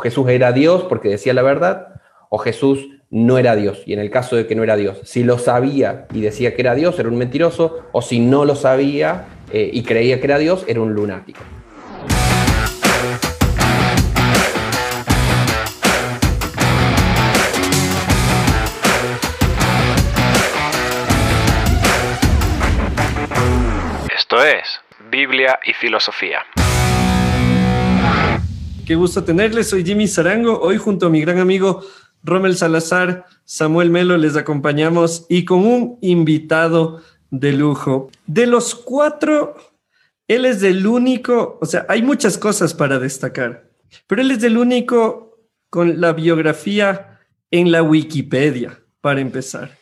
Jesús era Dios porque decía la verdad, o Jesús no era Dios. Y en el caso de que no era Dios, si lo sabía y decía que era Dios, era un mentiroso, o si no lo sabía eh, y creía que era Dios, era un lunático. Esto es Biblia y Filosofía. Qué gusto tenerles, soy Jimmy Zarango, hoy junto a mi gran amigo Rommel Salazar, Samuel Melo les acompañamos y con un invitado de lujo. De los cuatro, él es del único, o sea, hay muchas cosas para destacar, pero él es del único con la biografía en la Wikipedia, para empezar.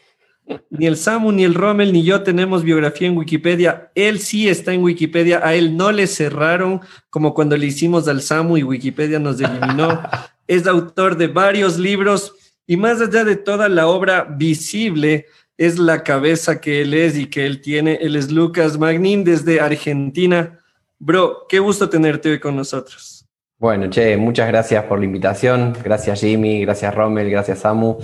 Ni el Samu, ni el Rommel, ni yo tenemos biografía en Wikipedia. Él sí está en Wikipedia. A él no le cerraron como cuando le hicimos al Samu y Wikipedia nos eliminó. es autor de varios libros y más allá de toda la obra visible, es la cabeza que él es y que él tiene. Él es Lucas Magnin desde Argentina. Bro, qué gusto tenerte hoy con nosotros. Bueno, che, muchas gracias por la invitación. Gracias Jimmy, gracias Rommel, gracias Samu.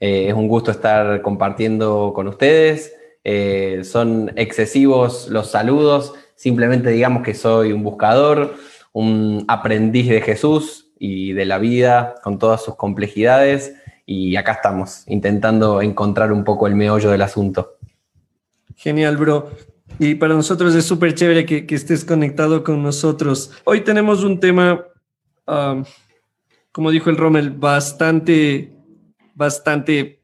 Eh, es un gusto estar compartiendo con ustedes. Eh, son excesivos los saludos. Simplemente digamos que soy un buscador, un aprendiz de Jesús y de la vida con todas sus complejidades. Y acá estamos, intentando encontrar un poco el meollo del asunto. Genial, bro. Y para nosotros es súper chévere que, estés conectado con nosotros. Hoy tenemos un tema, um, como dijo el Rommel, bastante, bastante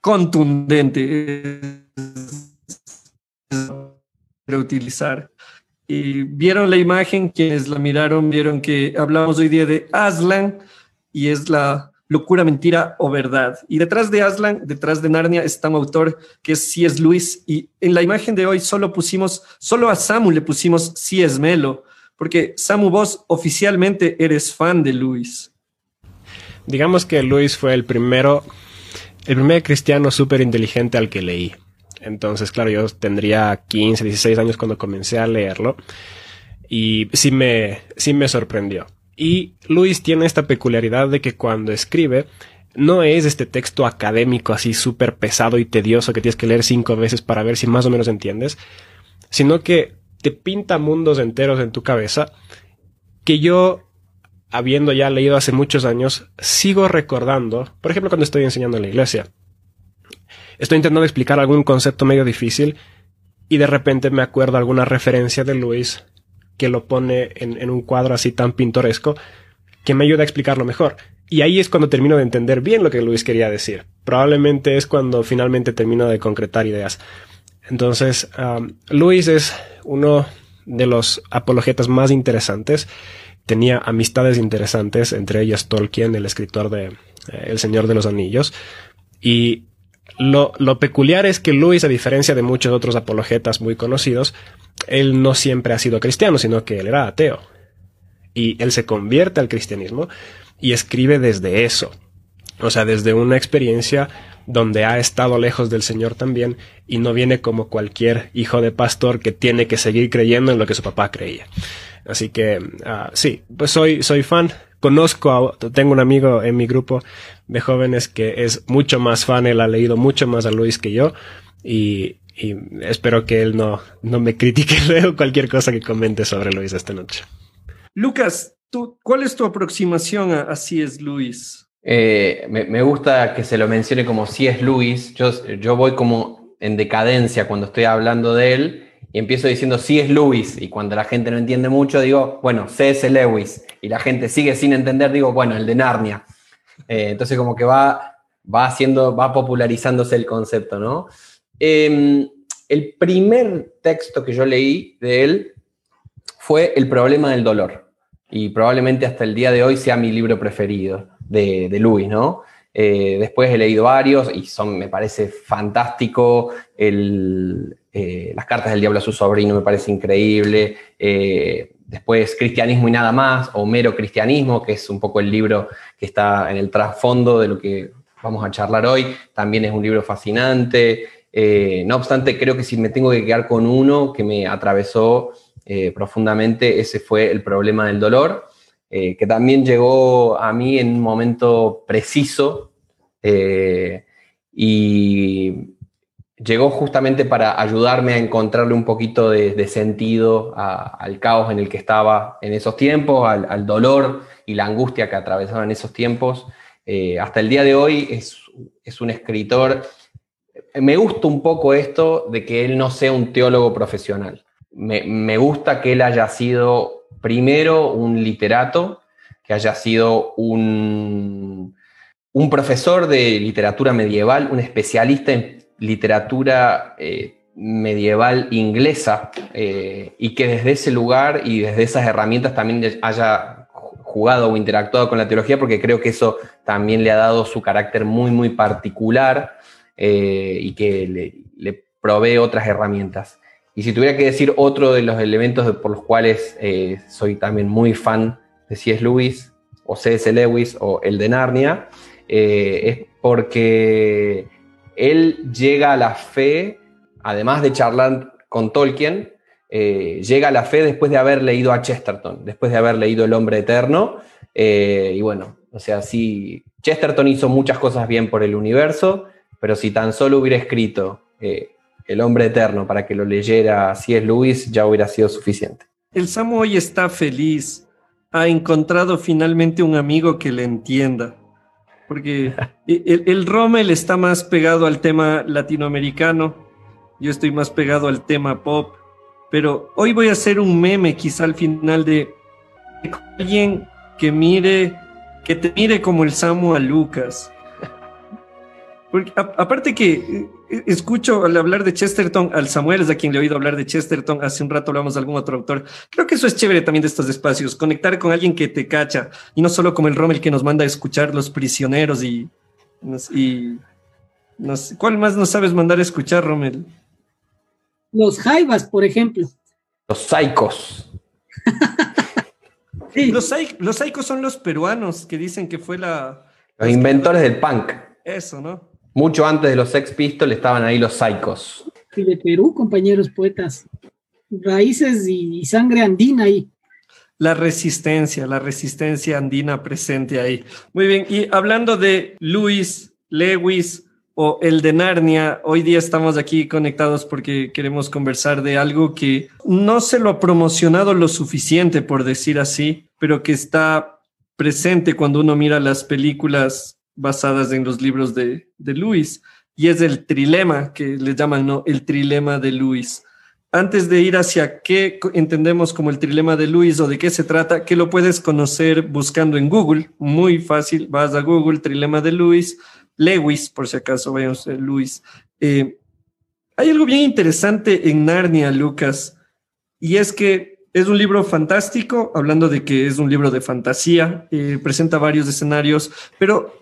contundente para utilizar. Y vieron la imagen, quienes la miraron, vieron que hablamos hoy día de Aslan y es la locura, mentira o verdad. Y detrás de Aslan, detrás de Narnia, está un autor que es C.S. Lewis. Y en la imagen de hoy solo pusimos, solo a Samu le pusimos C.S. Melo, porque Samu, vos oficialmente eres fan de Lewis. Digamos que Lewis fue el primero, el primer cristiano súper inteligente al que leí. Entonces, claro, yo tendría 15, 16 años cuando comencé a leerlo y sí me, sí me sorprendió. Y Luis tiene esta peculiaridad de que cuando escribe, no es este texto académico así súper pesado y tedioso que tienes que leer cinco veces para ver si más o menos entiendes, sino que te pinta mundos enteros en tu cabeza que yo, habiendo ya leído hace muchos años, sigo recordando, por ejemplo, cuando estoy enseñando en la iglesia estoy intentando explicar algún concepto medio difícil y de repente me acuerdo alguna referencia de Luis que lo pone en, un cuadro así tan pintoresco que me ayuda a explicarlo mejor. Y ahí es cuando termino de entender bien lo que Luis quería decir. Probablemente es cuando finalmente termino de concretar ideas. Entonces, um, Luis es uno de los apologetas más interesantes. Tenía amistades interesantes, entre ellas Tolkien, el escritor de eh, El Señor de los Anillos. Y lo, peculiar es que Luis, a diferencia de muchos otros apologetas muy conocidos, él no siempre ha sido cristiano, sino que él era ateo. Y él se convierte al cristianismo y escribe desde eso. O sea, desde una experiencia donde ha estado lejos del Señor también y no viene como cualquier hijo de pastor que tiene que seguir creyendo en lo que su papá creía. Así que ah, sí, pues soy, soy fan. Conozco, tengo un amigo en mi grupo de jóvenes que es mucho más fan, él ha leído mucho más a Luis que yo y, espero que él no, no me critique luego cualquier cosa que comente sobre Luis esta noche. Lucas, ¿tú, ¿cuál es tu aproximación a, a C.S. Luis? Eh, me, gusta que se lo mencione como C.S. Luis. Yo, yo voy como en decadencia cuando estoy hablando de él y empiezo diciendo C.S. Lewis y cuando la gente no entiende mucho digo, bueno, C.S. Lewis y la gente sigue sin entender, digo, bueno, el de Narnia. Eh, entonces como que va, va haciendo, va popularizándose el concepto, ¿no? Em, el primer texto que yo leí de él fue El problema del dolor y probablemente hasta el día de hoy sea mi libro preferido de, de Lewis, ¿no? Eh, después he leído varios y son, me parece fantástico. El, eh, Las cartas del diablo a su sobrino me parece increíble. Eh, después Cristianismo y nada más, o Mero Cristianismo, que es un poco el libro que está en el trasfondo de lo que vamos a charlar hoy. También es un libro fascinante. no obstante, creo que si me tengo que quedar con uno que me atravesó profundamente, ese fue El problema del dolor. eh, que también llegó a mí en un momento preciso eh, y llegó justamente para ayudarme a encontrarle un poquito de, sentido al caos en el que estaba en esos tiempos, al, dolor y la angustia que atravesaba en esos tiempos. Eh, hasta el día de hoy es, un escritor me gusta un poco esto de que él no sea un teólogo profesional. Me, gusta que él haya sido primero un literato, que haya sido un, un profesor de literatura medieval, un especialista en literatura eh, medieval inglesa, eh, y que desde ese lugar y desde esas herramientas también haya jugado o interactuado con la teología, porque creo que eso también le ha dado su carácter muy, muy particular eh, y que le, provee otras herramientas. Y si tuviera que decir otro de los elementos por los cuales soy también muy fan de C.S. Lewis o C.S. Lewis o el de Narnia, es porque él llega a la fe, además de charlar con Tolkien, llega a la fe después de haber leído a Chesterton, después de haber leído El hombre eterno. y bueno, o sea, sí, Chesterton hizo muchas cosas bien por el universo, pero si tan solo hubiera escrito eh, El hombre eterno para que lo leyera es Lewis, ya hubiera sido suficiente. El Samu hoy está feliz. Ha encontrado finalmente un amigo que le entienda. Porque el, el Rommel está más pegado al tema latinoamericano. Yo estoy más pegado al tema pop. Pero hoy voy a hacer un meme quizá al final de alguien que mire, que te mire como el Samu a Lucas porque aparte que escucho al hablar de Chesterton, al Samuel es a quien le he oído hablar de Chesterton, hace un rato hablamos de algún otro autor. Creo que eso es chévere también de estos espacios, conectar con alguien que te cacha y no solo como el Rommel que nos manda a escuchar Los Prisioneros y... y ¿Cuál más nos sabes mandar a escuchar, Rommel? Los Jaivas, por ejemplo. Los Saicos. Los, los Saicos son los peruanos que dicen que fue la... Los inventores del punk. Eso, ¿no? Mucho antes de los Sex Pistols estaban ahí los Psychos. Y de Perú, compañeros poetas. Raíces y, sangre andina ahí. La resistencia, la resistencia andina presente ahí. Muy bien, y hablando de Luis, Lewis o el de Narnia, hoy día estamos aquí conectados porque queremos conversar de algo que no se lo ha promocionado lo suficiente, por decir así, pero que está presente cuando uno mira las películas basadas en los libros de, de Luis, y es el trilema que le llaman, ¿no? El trilema de Luis. Antes de ir hacia qué entendemos como el trilema de Luis o de qué se trata, que lo puedes conocer buscando en Google, muy fácil, vas a Google, trilema de Luis, Lewis, por si acaso vayamos a Luis. Eh, hay algo bien interesante en Narnia, Lucas, y es que es un libro fantástico, hablando de que es un libro de fantasía, eh, presenta varios escenarios, pero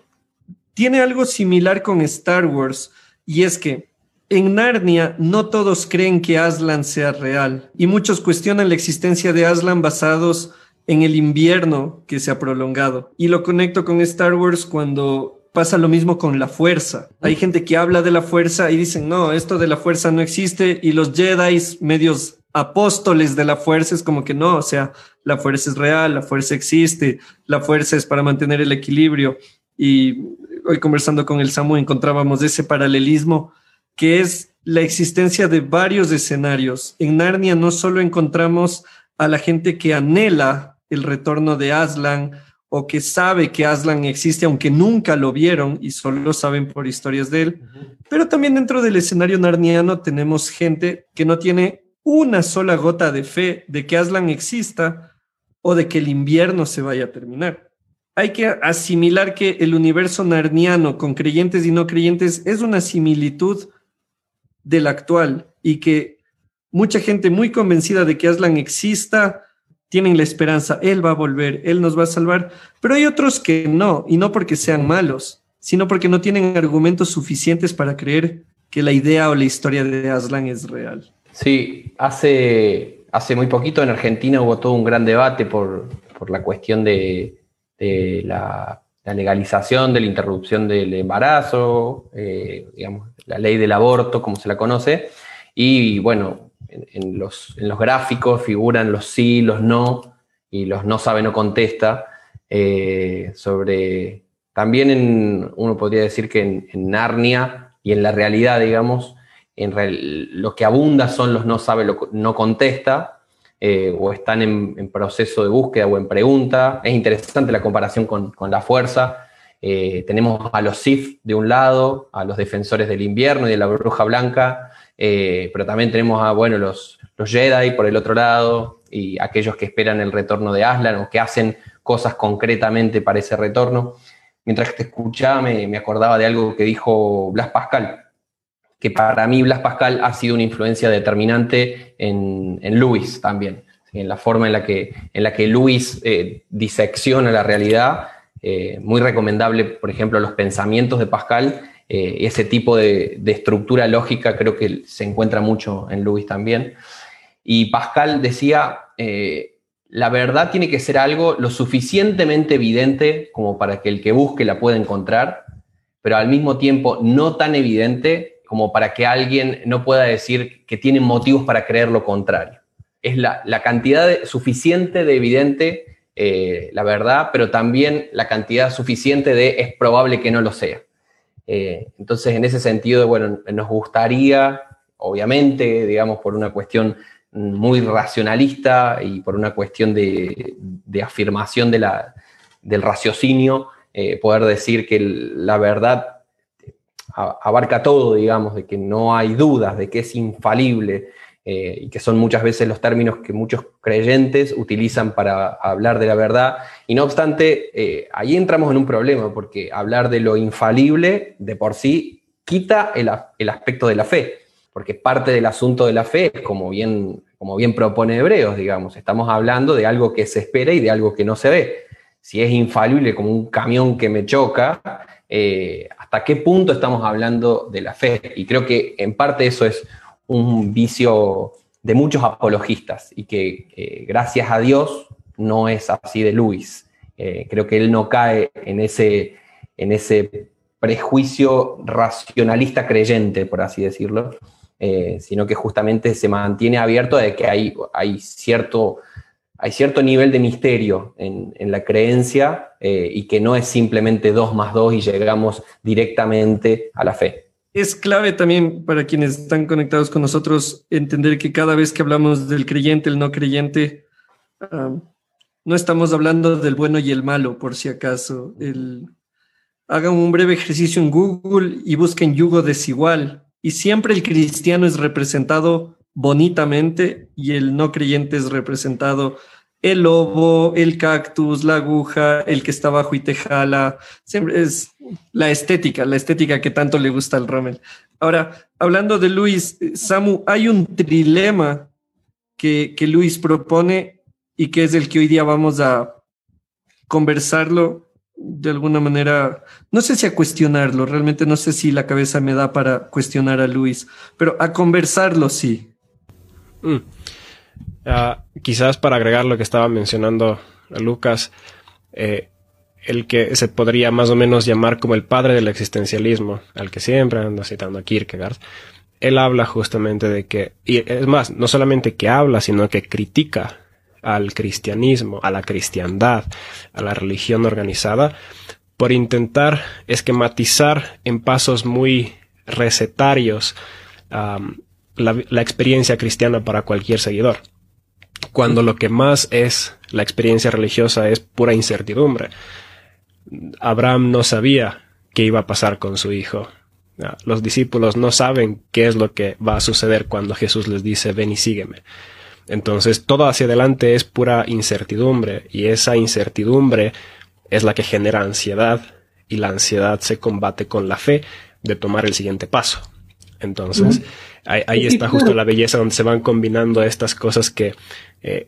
tiene algo similar con Star Wars y es que en Narnia no todos creen que Aslan sea real y muchos cuestionan la existencia de Aslan basados en el invierno que se ha prolongado. Y lo conecto con Star Wars cuando pasa lo mismo con la fuerza. Hay gente que habla de la fuerza y dicen, no, esto de la fuerza no existe y los Jedi medios apóstoles de la fuerza es como que no, o sea, la fuerza es real, la fuerza existe, la fuerza es para mantener el equilibrio. Y hoy conversando con el Samu encontrábamos ese paralelismo que es la existencia de varios escenarios. En Narnia no solo encontramos a la gente que anhela el retorno de Aslan o que sabe que Aslan existe aunque nunca lo vieron y solo saben por historias de él, pero también dentro del escenario narniano tenemos gente que no tiene una sola gota de fe de que Aslan exista o de que el invierno se vaya a terminar hay que asimilar que el universo narniano con creyentes y no creyentes es una similitud del actual y que mucha gente muy convencida de que Aslan exista tienen la esperanza, él va a volver, él nos va a salvar, pero hay otros que no, y no porque sean malos, sino porque no tienen argumentos suficientes para creer que la idea o la historia de Aslan es real. Sí, hace, hace muy poquito en Argentina hubo todo un gran debate por, por la cuestión de, la, legalización de la interrupción del embarazo, eh, digamos, la ley del aborto, como se la conoce, y bueno, en, los, en, los, gráficos figuran los sí, los no, y los no sabe, no contesta, eh, sobre, también en, uno podría decir que en, Narnia y en la realidad, digamos, en lo que abunda son los no sabe, no contesta, eh, o están en, proceso de búsqueda o en pregunta. Es interesante la comparación con, la fuerza. Eh, tenemos a los Sith de un lado, a los defensores del invierno y de la bruja blanca, eh, pero también tenemos a bueno, los, los Jedi por el otro lado y aquellos que esperan el retorno de Aslan o que hacen cosas concretamente para ese retorno. Mientras te escuchaba me, me acordaba de algo que dijo Blas Pascal, que para mí Blas Pascal ha sido una influencia determinante en, en Luis también, en la forma en la que, en la que Luis eh, disecciona la realidad. Eh, muy recomendable, por ejemplo, los pensamientos de Pascal. Eh, ese tipo de, de, estructura lógica creo que se encuentra mucho en Luis también. Y Pascal decía, la verdad tiene que ser algo lo suficientemente evidente como para que el que busque la pueda encontrar, pero al mismo tiempo no tan evidente como para que alguien no pueda decir que tiene motivos para creer lo contrario. Es la, cantidad suficiente de evidente eh, la verdad, pero también la cantidad suficiente de es probable que no lo sea. Eh, entonces, en ese sentido, bueno, nos gustaría, obviamente, digamos, por una cuestión muy racionalista y por una cuestión de, afirmación de la, del raciocinio, eh, poder decir que la verdad abarca todo, digamos, de que no hay dudas, de que es infalible, eh, y que son muchas veces los términos que muchos creyentes utilizan para hablar de la verdad. Y no obstante, eh, ahí entramos en un problema, porque hablar de lo infalible de por sí quita el, aspecto de la fe, porque parte del asunto de la fe es como bien, como bien propone Hebreos, digamos, estamos hablando de algo que se espera y de algo que no se ve. Si es infalible como un camión que me choca, eh, hasta qué punto estamos hablando de la fe. Y creo que en parte eso es un vicio de muchos apologistas y que eh, gracias a Dios no es así de Luis. Eh, creo que él no cae en ese, en ese prejuicio racionalista creyente, por así decirlo, sino que justamente se mantiene abierto de que hay, hay cierto hay cierto nivel de misterio en, la creencia eh, y que no es simplemente dos más dos y llegamos directamente a la fe. Es clave también para quienes están conectados con nosotros entender que cada vez que hablamos del creyente, el no creyente, no estamos hablando del bueno y el malo, por si acaso. hagan un breve ejercicio en Google y busquen yugo desigual. Y siempre el cristiano es representado bonitamente y el no creyente es representado el lobo, el cactus, la aguja, el que está bajo y te jala. Siempre es la estética, la estética que tanto le gusta al Rommel. Ahora, hablando de Luis, Samu, hay un trilema que, que Luis propone y que es el que hoy día vamos a conversarlo de alguna manera, no sé si a cuestionarlo, realmente no sé si la cabeza me da para cuestionar a Luis, pero a conversarlo sí. Mm. Ah, quizás para agregar lo que estaba mencionando Lucas, eh, el que se podría más o menos llamar como el padre del existencialismo, al que siempre anda citando a Kierkegaard, él habla justamente de que, y es más, no solamente que habla, sino que critica al cristianismo, a la cristiandad, a la religión organizada, por intentar esquematizar en pasos muy recetarios la, experiencia cristiana para cualquier seguidor. Cuando lo que más es la experiencia religiosa es pura incertidumbre. Abraham no sabía qué iba a pasar con su hijo. Los discípulos no saben qué es lo que va a suceder cuando Jesús les dice ven y sígueme. Entonces todo hacia adelante es pura incertidumbre y esa incertidumbre es la que genera ansiedad y la ansiedad se combate con la fe de tomar el siguiente paso. Entonces, Ahí, está justo la belleza donde se van combinando estas cosas que eh,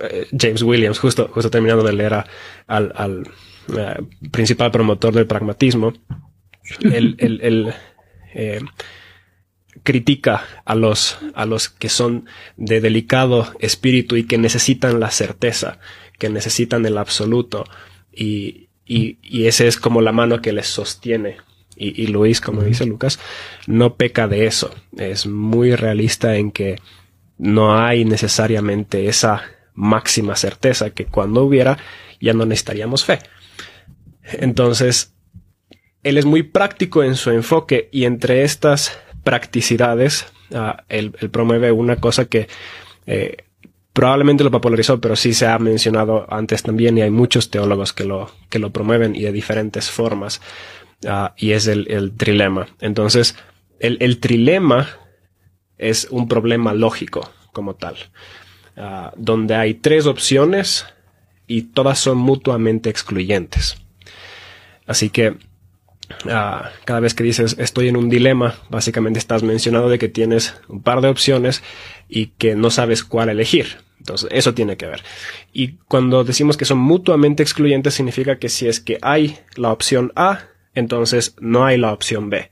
eh, James Williams, justo, justo terminando de leer al, eh, principal promotor del pragmatismo, él, critica a los, a los que son de delicado espíritu y que necesitan la certeza, que necesitan el absoluto y, y, y ese es como la mano que les sostiene y, Luis, como dice Lucas, no peca de eso. Es muy realista en que no hay necesariamente esa máxima certeza que cuando hubiera ya no necesitaríamos fe. Entonces, él es muy práctico en su enfoque y entre estas practicidades, uh, él, él, promueve una cosa que eh, probablemente lo popularizó, pero sí se ha mencionado antes también y hay muchos teólogos que lo, que lo promueven y de diferentes formas, uh, y es el, el, trilema. Entonces, el, el, trilema es un problema lógico como tal, uh, donde hay tres opciones y todas son mutuamente excluyentes. Así que Uh, cada vez que dices estoy en un dilema, básicamente estás mencionando de que tienes un par de opciones y que no sabes cuál elegir. Entonces, eso tiene que ver. Y cuando decimos que son mutuamente excluyentes, significa que si es que hay la opción A, entonces no hay la opción B.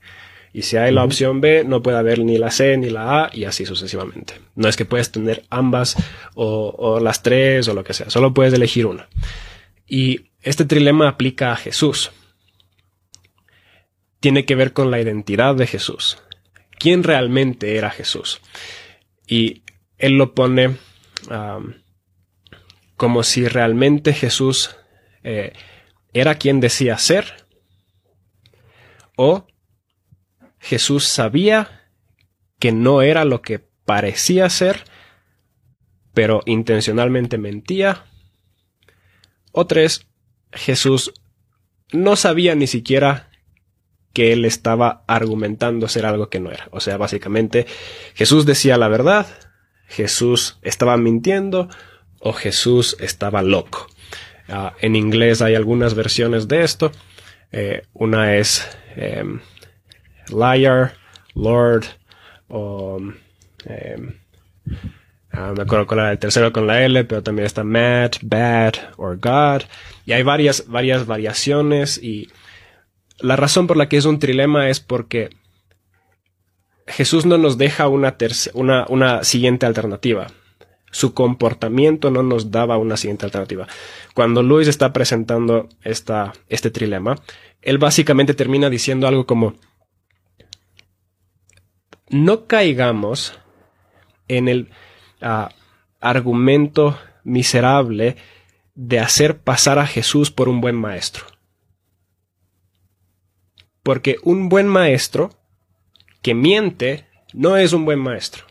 Y si hay la opción B, no puede haber ni la C ni la A y así sucesivamente. No es que puedes tener ambas o, o las tres o lo que sea, solo puedes elegir una. Y este trilema aplica a Jesús tiene que ver con la identidad de Jesús. ¿Quién realmente era Jesús? Y él lo pone um, como si realmente Jesús eh, era quien decía ser o Jesús sabía que no era lo que parecía ser, pero intencionalmente mentía. O tres, Jesús no sabía ni siquiera que él estaba argumentando ser algo que no era. O sea, básicamente Jesús decía la verdad, Jesús estaba mintiendo o Jesús estaba loco. Uh, en inglés hay algunas versiones de esto. Eh, una es eh, liar, lord, o eh, uh, me acuerdo con la, el tercero con la L, pero también está mad, bad, or God. Y hay varias, varias variaciones y la razón por la que es un trilema es porque Jesús no nos deja una, una, una siguiente alternativa. Su comportamiento no nos daba una siguiente alternativa. Cuando Luis está presentando esta, este trilema, él básicamente termina diciendo algo como, no caigamos en el uh, argumento miserable de hacer pasar a Jesús por un buen maestro. Porque un buen maestro que miente no es un buen maestro.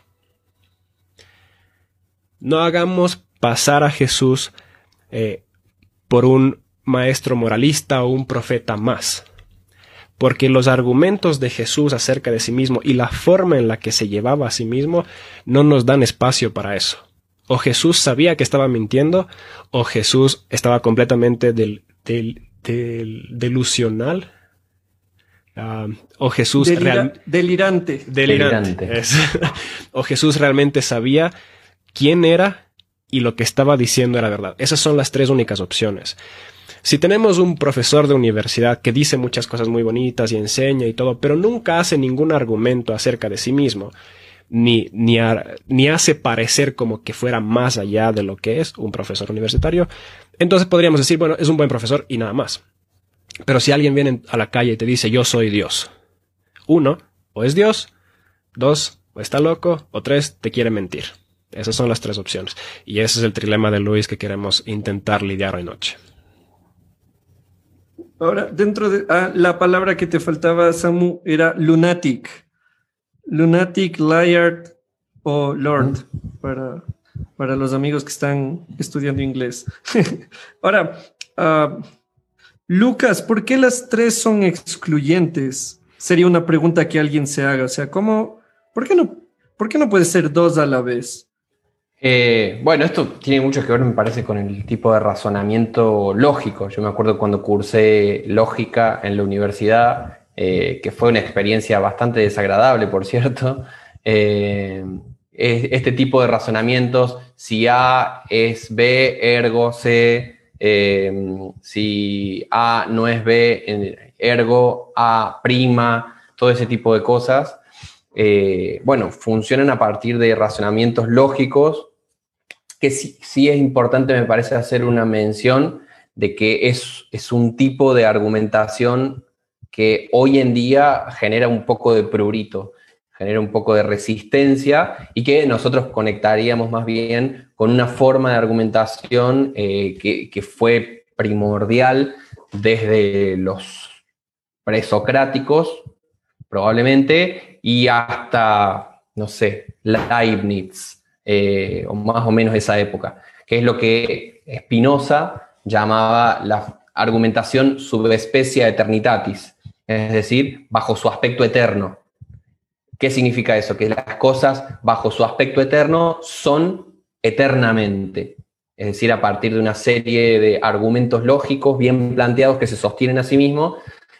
No hagamos pasar a Jesús eh, por un maestro moralista o un profeta más. Porque los argumentos de Jesús acerca de sí mismo y la forma en la que se llevaba a sí mismo no nos dan espacio para eso. O Jesús sabía que estaba mintiendo, o Jesús estaba completamente del, del, del delusional, Uh, o Jesús Delira real, delirante. Delirante. delirante. Es, o Jesús realmente sabía quién era y lo que estaba diciendo era verdad. Esas son las tres únicas opciones. Si tenemos un profesor de universidad que dice muchas cosas muy bonitas y enseña y todo, pero nunca hace ningún argumento acerca de sí mismo, ni, ni, ni hace parecer como que fuera más allá de lo que es un profesor universitario, entonces podríamos decir, bueno, es un buen profesor y nada más. Pero si alguien viene a la calle y te dice yo soy Dios, uno, o es Dios, dos, o está loco, o tres, te quiere mentir. Esas son las tres opciones. Y ese es el trilema de Luis que queremos intentar lidiar hoy noche. Ahora, dentro de ah, la palabra que te faltaba, Samu, era lunatic. Lunatic, liar o lord, para, para los amigos que están estudiando inglés. Ahora, uh, Lucas, ¿por qué las tres son excluyentes? Sería una pregunta que alguien se haga. O sea, ¿cómo, por qué no, por qué no puede ser dos a la vez? Eh, bueno, esto tiene mucho que ver, me parece, con el tipo de razonamiento lógico. Yo me acuerdo cuando cursé lógica en la universidad, eh, que fue una experiencia bastante desagradable, por cierto. Eh, este tipo de razonamientos, si A es B, ergo C, eh, si A no es B, ergo A prima, todo ese tipo de cosas, bueno, funcionan a partir de razonamientos lógicos, que sí, sí, es importante, me parece, hacer una mención de que es, es un tipo de argumentación que hoy en día genera un poco de prurito, genera un poco de resistencia y que nosotros conectaríamos más bien con una forma de argumentación eh, que, que fue primordial desde los presocráticos, probablemente, y hasta, no sé, Leibniz, eh, o más o menos esa época, que es lo que Spinoza llamaba la argumentación subespecie eternitatis, es decir, bajo su aspecto eterno. ¿Qué significa eso? Que las cosas bajo su aspecto eterno son eternamente, es decir, a partir de una serie de argumentos lógicos bien planteados que se sostienen a sí mismos,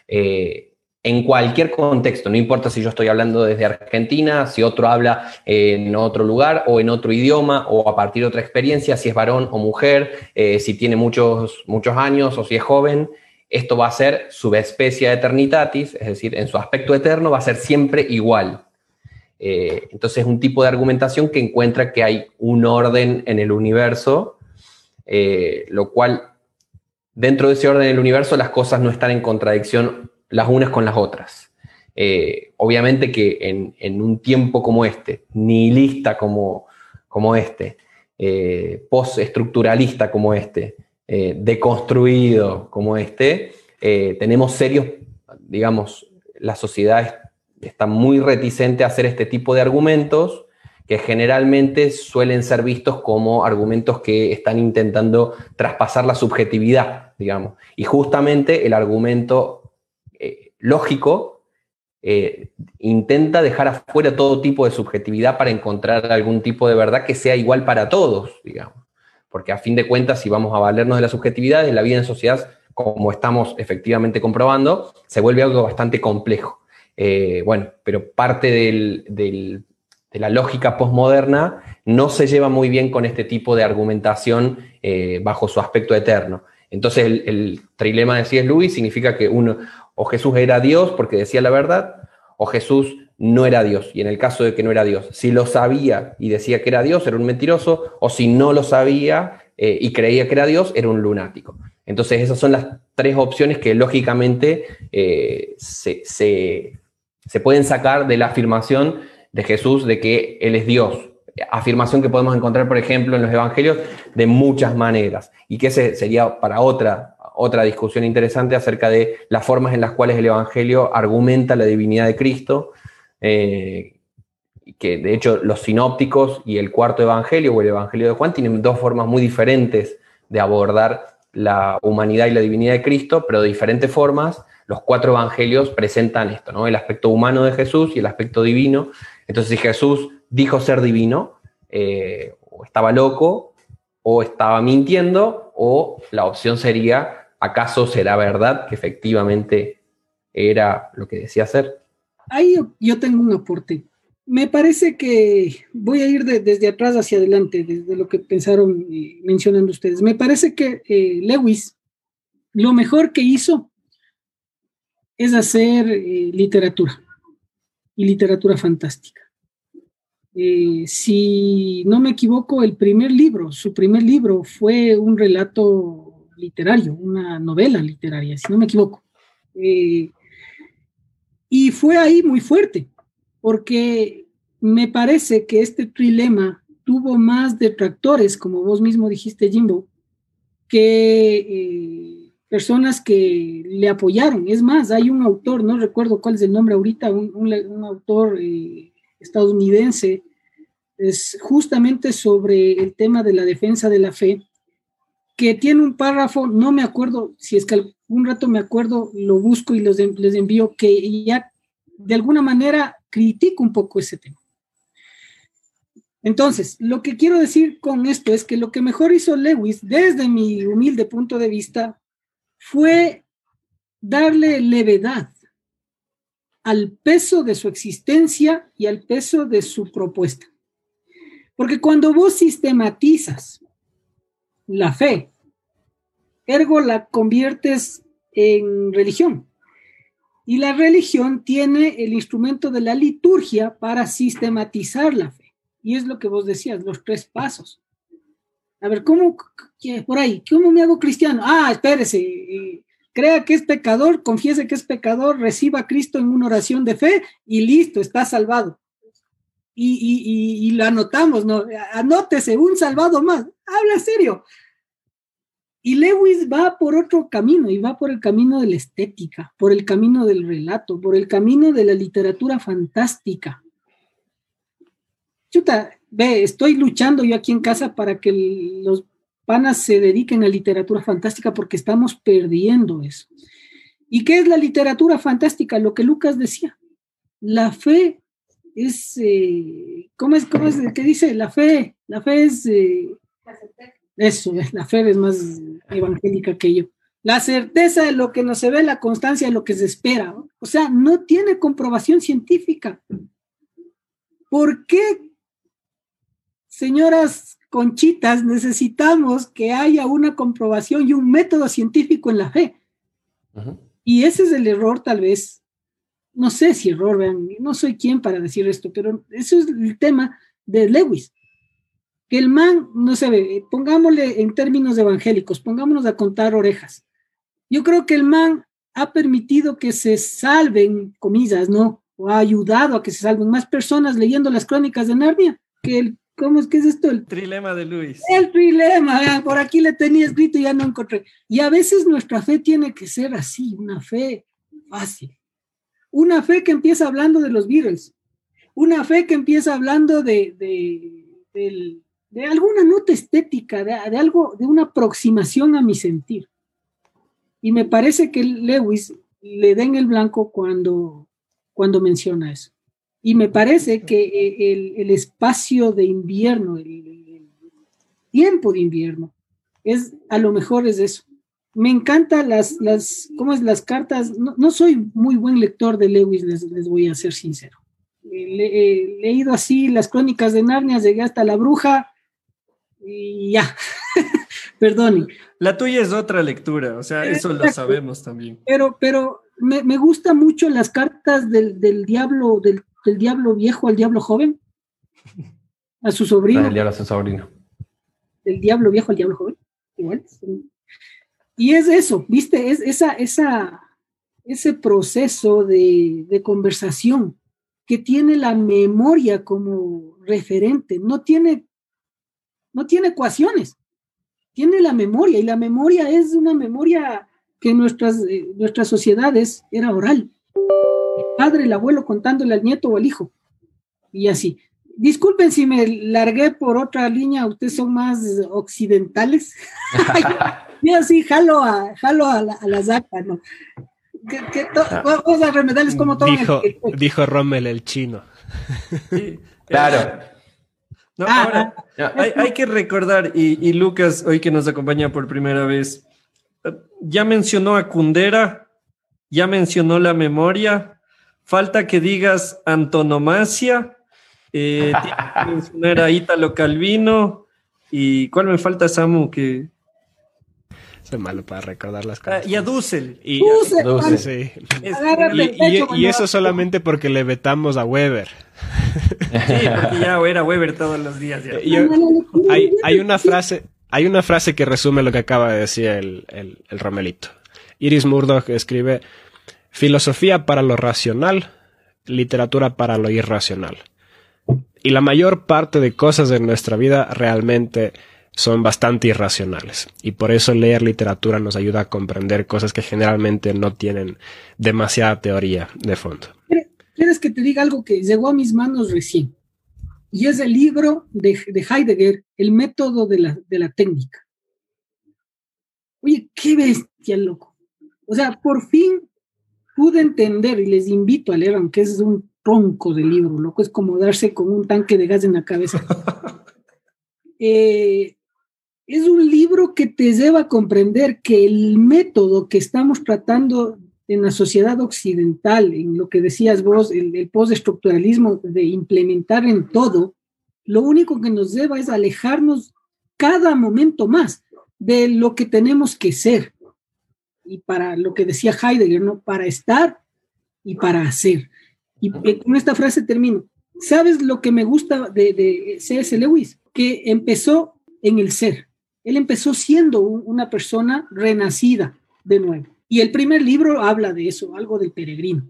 eh, en cualquier contexto, no importa si yo estoy hablando desde Argentina, si otro habla en otro lugar o en otro idioma o a partir de otra experiencia, si es varón o mujer, eh, si tiene muchos, muchos años o si es joven, esto va a ser subespecie eternitatis, es decir, en su aspecto eterno va a ser siempre igual. Eh, entonces es un tipo de argumentación que encuentra que hay un orden en el universo, eh, lo cual dentro de ese orden del universo las cosas no están en contradicción las unas con las otras. Eh, obviamente que en, un tiempo como este, nihilista como, como este, eh, postestructuralista como este, eh, deconstruido como este, tenemos serios, digamos, la sociedad está muy reticente a hacer este tipo de argumentos que generalmente suelen ser vistos como argumentos que están intentando traspasar la subjetividad, digamos. Y justamente el argumento lógico, eh, intenta dejar afuera todo tipo de subjetividad para encontrar algún tipo de verdad que sea igual para todos, digamos. Porque a fin de cuentas, si vamos a valernos de la subjetividad, en la vida en sociedad, como estamos efectivamente comprobando, se vuelve algo bastante complejo. Eh, bueno, pero parte de la lógica postmoderna no se lleva muy bien con este tipo de argumentación eh, bajo su aspecto eterno. Entonces, el, trilema de C.S. Lewis significa que uno, o Jesús era Dios porque decía la verdad, o Jesús no era Dios. Y en el caso de que no era Dios, si lo sabía y decía que era Dios, era un mentiroso, o si no lo sabía eh, y creía que era Dios, era un lunático. Entonces esas son las tres opciones que lógicamente eh, se, se pueden sacar de la afirmación de Jesús de que Él es Dios. Afirmación que podemos encontrar, por ejemplo, en los evangelios de muchas maneras y que ese sería para otra, otra discusión interesante acerca de las formas en las cuales el Evangelio argumenta la divinidad de Cristo, eh, que de hecho los sinópticos y el cuarto Evangelio o el Evangelio de Juan tienen dos formas muy diferentes de abordar la humanidad y la divinidad de Cristo, pero de diferentes formas. Los cuatro evangelios presentan esto, ¿no? El aspecto humano de Jesús y el aspecto divino. Entonces, si Jesús dijo ser divino, eh, o estaba loco, o estaba mintiendo, o la opción sería ¿acaso será verdad que efectivamente era lo que decía ser? Ahí yo, tengo un aporte. Me parece que voy a ir desde atrás hacia adelante, desde lo que pensaron y mencionando ustedes. Me parece que eh, Lewis lo mejor que hizo es hacer eh, literatura y literatura fantástica. Eh, si no me equivoco, el primer libro, su primer libro fue un relato literario, una novela literaria, si no me equivoco. Eh, y fue ahí muy fuerte, porque me parece que este trilema tuvo más detractores, como vos mismo dijiste, Jimbo, que eh, personas que le apoyaron. Es más, hay un autor, no recuerdo cuál es el nombre ahorita, un, autor eh, estadounidense, es justamente sobre el tema de la defensa de la fe, que tiene un párrafo, no me acuerdo, si es que algún rato me acuerdo, lo busco y les envío, que ya de alguna manera critico un poco ese tema. Entonces, lo que quiero decir con esto es que lo que mejor hizo Lewis, desde mi humilde punto de vista, fue darle levedad al peso de su existencia y al peso de su propuesta. Porque cuando vos sistematizas la fe. Ergo la conviertes en religión. Y la religión tiene el instrumento de la liturgia para sistematizar la fe. Y es lo que vos decías, los tres pasos. A ver, ¿cómo, por ahí, cómo me hago cristiano? Ah, espérese, eh, crea que es pecador, confiese que es pecador, reciba a Cristo en una oración de fe y listo, está salvado. y, lo anotamos, ¿no? Anótese, un salvado más, habla serio. Y Lewis va por otro camino, y va por el camino de la estética, por el camino del relato, por el camino de la literatura fantástica. Chuta, ve, estoy luchando yo aquí en casa para que los panas se dediquen a literatura fantástica porque estamos perdiendo eso. ¿Y qué es la literatura fantástica? Lo que Lucas decía. La fe es, eh, ¿cómo es, cómo es, qué dice? La fe, la fe es, eh, eso, la fe es más evangélica que yo. La certeza de lo que no se ve, la constancia de lo que se espera. O sea, no tiene comprobación científica. ¿Por qué, señoras conchitas, necesitamos que haya una comprobación y un método científico en la fe? Y ese es el error tal vez no sé si error, vean, no soy quien para decir esto, pero eso es el tema de Lewis. Que el man, no sé, pongámosle en términos evangélicos, pongámonos a contar orejas. Yo creo que el man ha permitido que se salven, comillas, ¿no? O ha ayudado a que se salven más personas leyendo las crónicas de Narnia que el, ¿cómo es que es esto? El trilema de Luis. El trilema, por aquí le tenía escrito y ya no encontré. Y a veces nuestra fe tiene que ser así, una fe fácil una fe que empieza hablando de los Beatles, una fe que empieza hablando de, de, alguna nota estética, de, algo, de una aproximación a mi sentir. Y me parece que Lewis le den el blanco cuando, cuando menciona eso. Y me parece que eh, el, espacio de invierno, el, tiempo de invierno, es a lo mejor es eso me encantan las, las, ¿cómo es? Las cartas. No, soy muy buen lector de Lewis, les, les voy a ser sincero. He leído así las crónicas de Narnia, llegué hasta la bruja y ya. Perdonen. La tuya es otra lectura, o sea, eso lo sabemos también. Pero, pero me, me gustan mucho las cartas del, del diablo, del, del, diablo viejo al diablo joven. A su sobrino. El diablo a su sobrino. Del diablo viejo al diablo joven. Igual. Y es eso, ¿viste? Es esa, esa, ese proceso de, de conversación que tiene la memoria como referente, no tiene, no tiene ecuaciones, tiene la memoria y la memoria es una memoria que en nuestras, eh, nuestras sociedades era oral. Padre, el abuelo contándole al nieto o al hijo y así. Disculpen si me largué por otra línea, ustedes son más occidentales. Yo sí, jalo a, jalo a la, a la zaca, ¿no? Que, ah. vamos a remedarles como todo. Dijo, dijo Rommel el chino. claro. No, ah, ahora, ah. hay, hay, que recordar, y, y, Lucas, hoy que nos acompaña por primera vez, ya mencionó a Kundera, ya mencionó la memoria, falta que digas antonomasia, eh, que mencionar a Ítalo Calvino, y ¿cuál me falta, Samu? Que, malo para recordar las cosas. Ah, y a Dussel. Y, y, eso solamente porque le vetamos a Weber. Sí, porque ya era Weber todos los días. hay, una frase, hay una frase que resume lo que acaba de decir el, el Romelito. Iris Murdoch escribe filosofía para lo racional, literatura para lo irracional. Y la mayor parte de cosas de nuestra vida realmente son bastante irracionales. Y por eso leer literatura nos ayuda a comprender cosas que generalmente no tienen demasiada teoría de fondo. ¿Quieres que te diga algo que llegó a mis manos recién? Y es el libro de, Heidegger, El método de la, de la técnica. Oye, qué bestia, loco. O sea, por fin pude entender y les invito a leer, aunque es un tronco de libro, loco, es como darse con un tanque de gas en la cabeza. eh, es un libro que te lleva a comprender que el método que estamos tratando en la sociedad occidental, en lo que decías vos, el, el postestructuralismo de implementar en todo, lo único que nos lleva es alejarnos cada momento más de lo que tenemos que ser. Y para lo que decía Heidegger, ¿no? Para estar y para hacer. Y con esta frase termino. ¿Sabes lo que me gusta de, de C.S. Lewis? Que empezó en el ser él empezó siendo una persona renacida de nuevo. Y el primer libro habla de eso, algo del peregrino.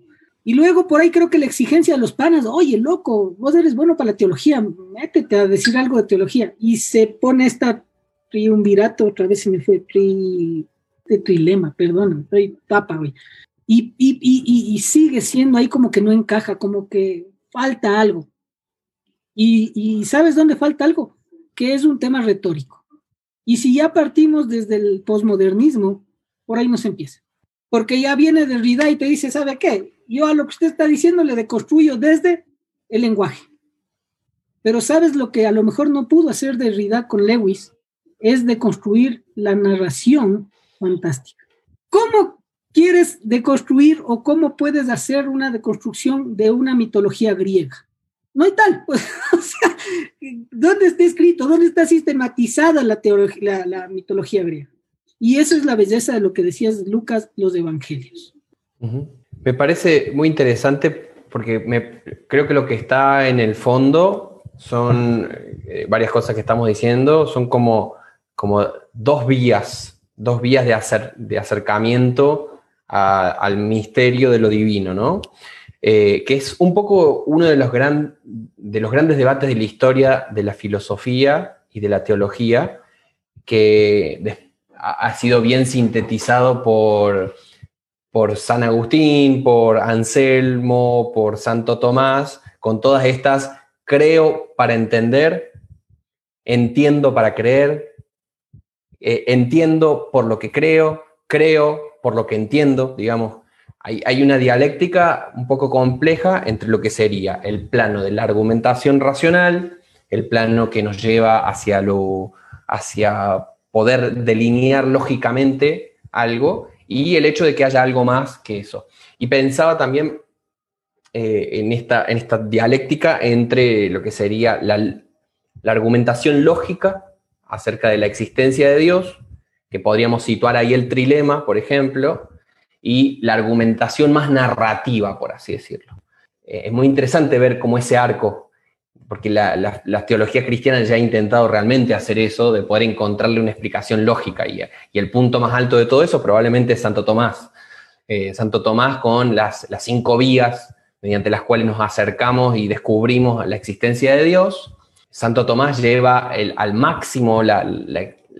Y luego por ahí creo que la exigencia de los panas, oye, loco, vos eres bueno para la teología, métete a decir algo de teología. Y se pone esta triunvirato, otra vez se me fue, tri, de trilema, perdón, estoy tapa, güey. Y, sigue siendo ahí como que no encaja, como que falta algo. Y, ¿sabes dónde falta algo? Que es un tema retórico. Y si ya partimos desde el posmodernismo, por ahí nos empieza. Porque ya viene Derrida y te dice, ¿sabe qué? Yo a lo que usted está diciendo le deconstruyo desde el lenguaje. Pero ¿sabes lo que a lo mejor no pudo hacer Derrida con Lewis? Es deconstruir la narración fantástica. ¿Cómo quieres deconstruir o cómo puedes hacer una deconstrucción de una mitología griega? No hay tal. Pues, ¿dónde está escrito? ¿Dónde está sistematizada la, teología, la, mitología griega? Y eso es la belleza de lo que decías, Lucas, los evangelios. Me parece muy interesante porque me, creo que lo que está en el fondo son eh, varias cosas que estamos diciendo, son como, como dos vías, dos vías de, de acercamiento al misterio de lo divino, ¿no? Eh, que es un poco uno de los, de los grandes debates de la historia de la filosofía y de la teología, que ha sido bien sintetizado por, por San Agustín, por Anselmo, por Santo Tomás, con todas estas creo para entender, entiendo para creer, eh, entiendo por lo que creo, creo por lo que entiendo, digamos, hay, una dialéctica un poco compleja entre lo que sería el plano de la argumentación racional, el plano que nos lleva hacia, lo, hacia poder delinear lógicamente algo y el hecho de que haya algo más que eso. Y pensaba también eh, en, esta, en esta dialéctica entre lo que sería la, la argumentación lógica acerca de la existencia de Dios, que podríamos situar ahí el trilema, por ejemplo, y la argumentación más narrativa, por así decirlo. Eh, es muy interesante ver cómo ese arco, porque la, la, teología cristiana ya ha intentado realmente hacer eso, de poder encontrarle una explicación lógica, y, y el punto más alto de todo eso probablemente es Santo Tomás. Eh, Santo Tomás con las, las cinco vías mediante las cuales nos acercamos y descubrimos la existencia de Dios. Santo Tomás lleva al máximo la,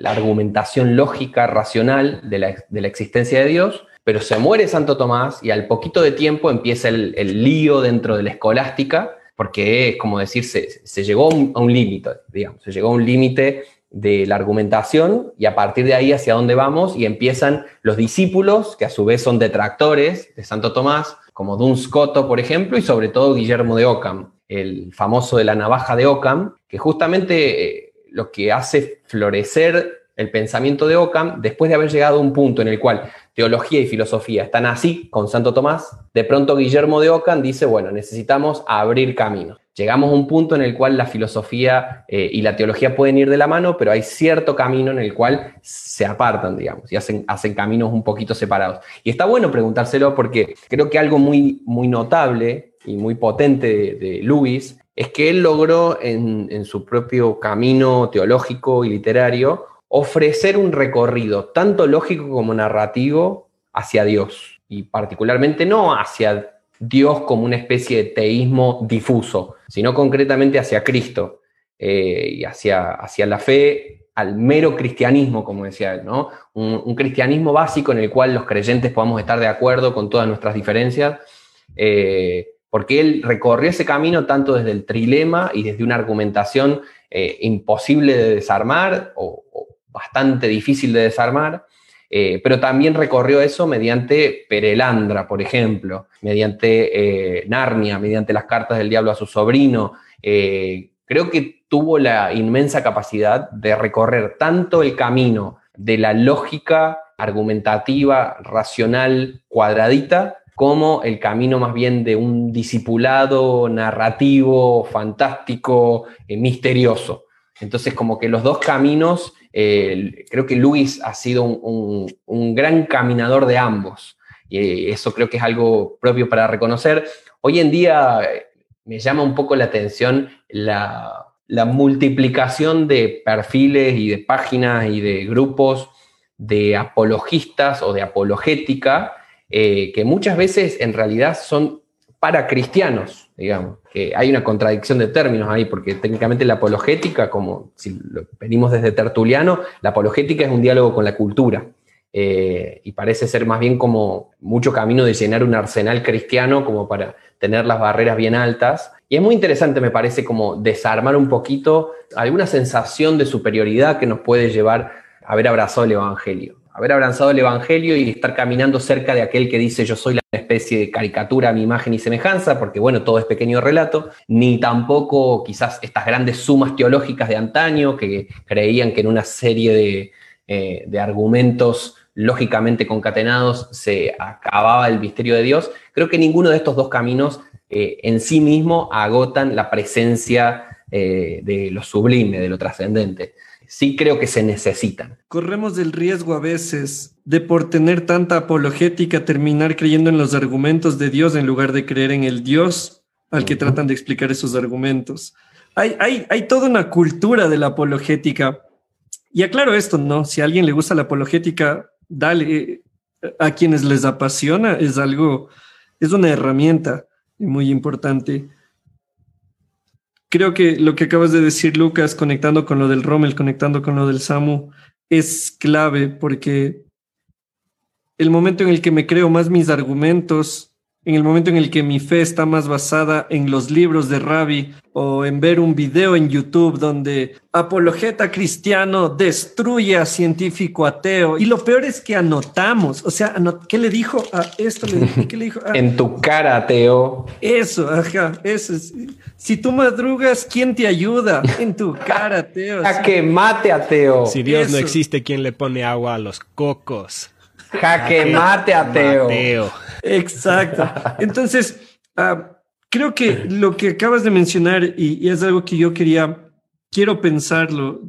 argumentación lógica, racional de la, de la existencia de Dios, pero se muere Santo Tomás y al poquito de tiempo empieza el, lío dentro de la escolástica, porque es como decir, se, llegó a un, límite, digamos, se llegó a un límite de la argumentación y a partir de ahí hacia dónde vamos y empiezan los discípulos, que a su vez son detractores de Santo Tomás, como Duns Scoto, por ejemplo, y sobre todo Guillermo de Ockham, el famoso de la navaja de Ockham, que justamente eh, lo que hace florecer el pensamiento de Ockham, después de haber llegado a un punto en el cual teología y filosofía están así con Santo Tomás, de pronto Guillermo de Ockham dice, bueno, necesitamos abrir caminos. Llegamos a un punto en el cual la filosofía eh, y la teología pueden ir de la mano, pero hay cierto camino en el cual se apartan, digamos, y hacen, hacen caminos un poquito separados. Y está bueno preguntárselo porque creo que algo muy, muy notable y muy potente de, de Luis es que él logró en, en su propio camino teológico y literario ofrecer un recorrido tanto lógico como narrativo hacia Dios y particularmente no hacia Dios como una especie de teísmo difuso, sino concretamente hacia Cristo eh, y hacia, hacia la fe al mero cristianismo, como decía él, ¿no? Un, cristianismo básico en el cual los creyentes podamos estar de acuerdo con todas nuestras diferencias, eh, porque él recorrió ese camino tanto desde el trilema y desde una argumentación eh, imposible de desarmar o, bastante difícil de desarmar, eh, pero también recorrió eso mediante Perelandra, por ejemplo, mediante eh, Narnia, mediante las cartas del diablo a su sobrino. Creo que tuvo la inmensa capacidad de recorrer tanto el camino de la lógica argumentativa, racional, cuadradita, como el camino más bien de un discipulado narrativo, fantástico, misterioso. Entonces, como que los dos caminos creo que Luis ha sido un, gran caminador de ambos. Y eso creo que es algo propio para reconocer. Hoy en día eh, me llama un poco la atención la, multiplicación de perfiles y de páginas y de grupos de apologistas o de apologética, eh, que muchas veces en realidad son para cristianos, digamos, que hay una contradicción de términos ahí, porque técnicamente la apologética, como si lo venimos desde Tertuliano, la apologética es un diálogo con la cultura. Eh, y parece ser más bien como mucho camino de llenar un arsenal cristiano como para tener las barreras bien altas. Y es muy interesante, me parece, como desarmar un poquito alguna sensación de superioridad que nos puede llevar a haber abrazado el Evangelio haber abrazado el Evangelio y estar caminando cerca de aquel que dice yo soy la especie de caricatura mi imagen y semejanza, porque bueno, todo es pequeño relato, ni tampoco quizás estas grandes sumas teológicas de antaño que creían que en una serie de, eh, argumentos lógicamente concatenados se acababa el misterio de Dios. Creo que ninguno de estos dos caminos eh, en sí mismo agotan la presencia eh, de lo sublime, de lo trascendente sí creo que se necesitan. Corremos el riesgo a veces de por tener tanta apologética terminar creyendo en los argumentos de Dios en lugar de creer en el Dios al que tratan de explicar esos argumentos. Hay, hay, hay toda una cultura de la apologética. Y aclaro esto, ¿no? Si a alguien le gusta la apologética, dale. A quienes les apasiona es algo, es una herramienta muy importante creo que lo que acabas de decir, Lucas, conectando con lo del Rommel, conectando con lo del Samu, es clave porque el momento en el que me creo más mis argumentos en el momento en el que mi fe está más basada en los libros de Rabbi o en ver un video en YouTube donde apologeta cristiano destruye a científico ateo. Y lo peor es que anotamos, o sea, ¿qué le dijo a esto? ¿Qué le dijo? en tu cara, ateo. Eso, ajá, eso es. Si tú madrugas, ¿quién te ayuda? En tu cara, ateo. A que mate, ateo. Si Dios no existe, ¿quién le pone agua a los cocos? Jaque mate ateo. Exacto. Entonces, ah, creo que lo que acabas de mencionar, y, es algo que yo quería, quiero pensarlo,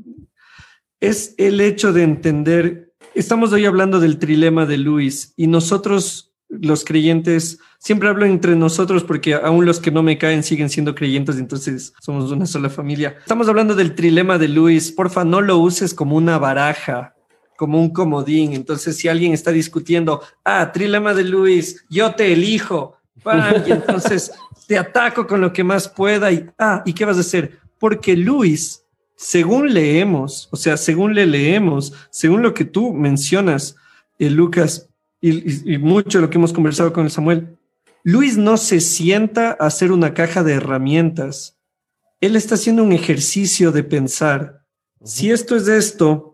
es el hecho de entender, estamos hoy hablando del trilema de Luis, y nosotros, los creyentes, siempre hablo entre nosotros porque aún los que no me caen siguen siendo creyentes, entonces somos una sola familia. Estamos hablando del trilema de Luis, porfa, no lo uses como una baraja como un comodín. Entonces, si alguien está discutiendo, ah, trilema de Luis, yo te elijo, y entonces te ataco con lo que más pueda y, ah, ¿y qué vas a hacer? Porque Luis, según leemos, o sea, según le leemos, según lo que tú mencionas, eh, Lucas, y, mucho lo que hemos conversado con Samuel, Luis no se sienta a hacer una caja de herramientas. Él está haciendo un ejercicio de pensar. Si esto es esto,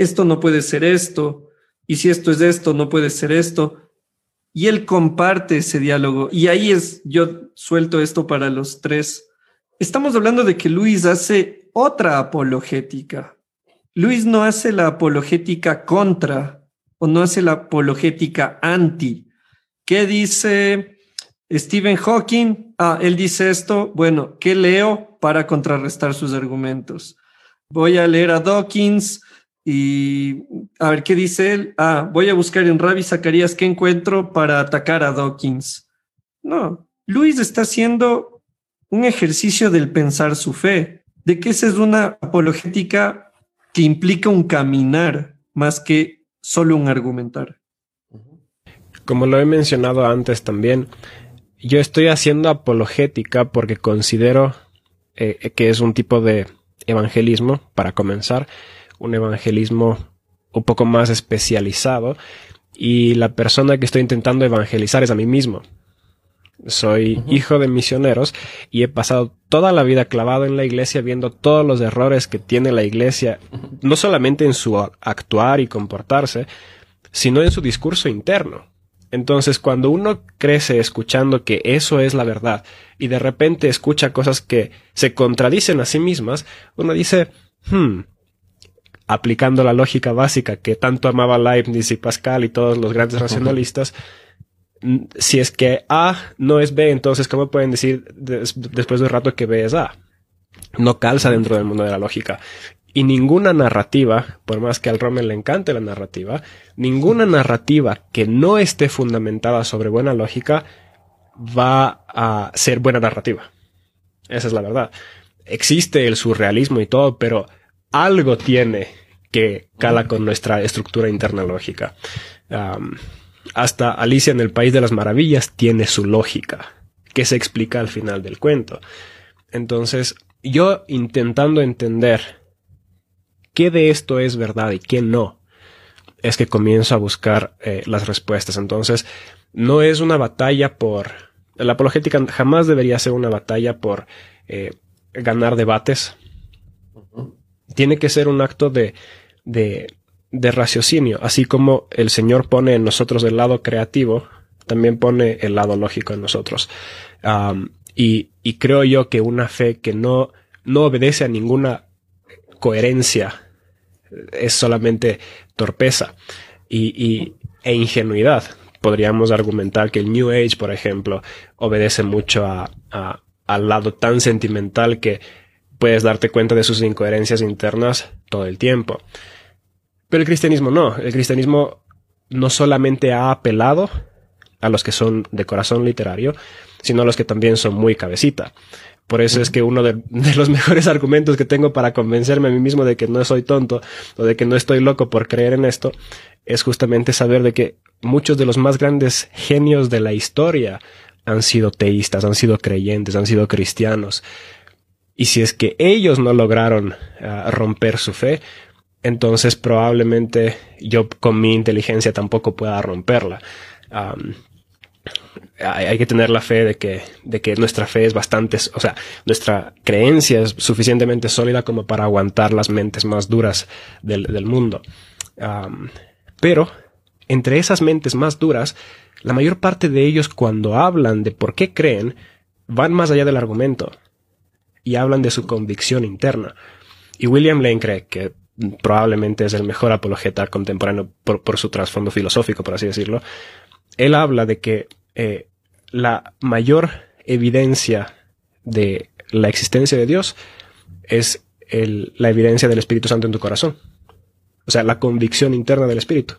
esto no puede ser esto, y si esto es esto, no puede ser esto. Y él comparte ese diálogo. Y ahí es, yo suelto esto para los tres. Estamos hablando de que Luis hace otra apologética. Luis no hace la apologética contra o no hace la apologética anti. ¿Qué dice Stephen Hawking? Ah, él dice esto. Bueno, ¿qué leo para contrarrestar sus argumentos? Voy a leer a Dawkins y a ver qué dice él. Ah, voy a buscar en Ravi Zacarías qué encuentro para atacar a Dawkins. No, Luis está haciendo un ejercicio del pensar su fe, de que esa es una apologética que implica un caminar más que solo un argumentar. Como lo he mencionado antes también, yo estoy haciendo apologética porque considero eh, que es un tipo de evangelismo, para comenzar, un evangelismo un poco más especializado y la persona que estoy intentando evangelizar es a mí mismo. Soy hijo de misioneros y he pasado toda la vida clavado en la iglesia viendo todos los errores que tiene la iglesia, no solamente en su actuar y comportarse, sino en su discurso interno. Entonces, cuando uno crece escuchando que eso es la verdad y de repente escucha cosas que se contradicen a sí mismas, uno dice, hmm, aplicando la lógica básica que tanto amaba Leibniz y Pascal y todos los grandes racionalistas, si es que A no es B, entonces ¿cómo pueden decir después de un rato que B es A? No calza dentro del mundo de la lógica. Y ninguna narrativa, por más que al Rommel le encante la narrativa, ninguna narrativa que no esté fundamentada sobre buena lógica va a ser buena narrativa. Esa es la verdad. Existe el surrealismo y todo, pero algo tiene que cala con nuestra estructura interna lógica. hasta Alicia en el País de las Maravillas tiene su lógica, que se explica al final del cuento. Entonces, yo intentando entender qué de esto es verdad y qué no, es que comienzo a buscar eh, las respuestas. Entonces, no es una batalla por... La apologética jamás debería ser una batalla por eh, ganar debates. Tiene que ser un acto de, de, de raciocinio, así como el Señor pone en nosotros el lado creativo, también pone el lado lógico en nosotros. y, y, creo yo que una fe que no, no obedece a ninguna coherencia es solamente torpeza y, e ingenuidad. Podríamos argumentar que el New Age, por ejemplo, obedece mucho a, al lado tan sentimental que puedes darte cuenta de sus incoherencias internas todo el tiempo. Pero el cristianismo no. El cristianismo no solamente ha apelado a los que son de corazón literario, sino a los que también son muy cabecita. Por eso es que uno de, los mejores argumentos que tengo para convencerme a mí mismo de que no soy tonto o de que no estoy loco por creer en esto es justamente saber de que muchos de los más grandes genios de la historia han sido teístas, han sido creyentes, han sido cristianos. Y si es que ellos no lograron ah, romper su fe, entonces probablemente yo con mi inteligencia tampoco pueda romperla. hay, que tener la fe de que, de que nuestra fe es bastante, o sea, nuestra creencia es suficientemente sólida como para aguantar las mentes más duras del, mundo. pero entre esas mentes más duras, la mayor parte de ellos cuando hablan de por qué creen, van más allá del argumento y hablan de su convicción interna. Y William Lane cree que probablemente es el mejor apologeta contemporáneo por, su trasfondo filosófico, por así decirlo, él habla de que eh, la mayor evidencia de la existencia de Dios es la evidencia del Espíritu Santo en tu corazón. O sea, la convicción interna del Espíritu.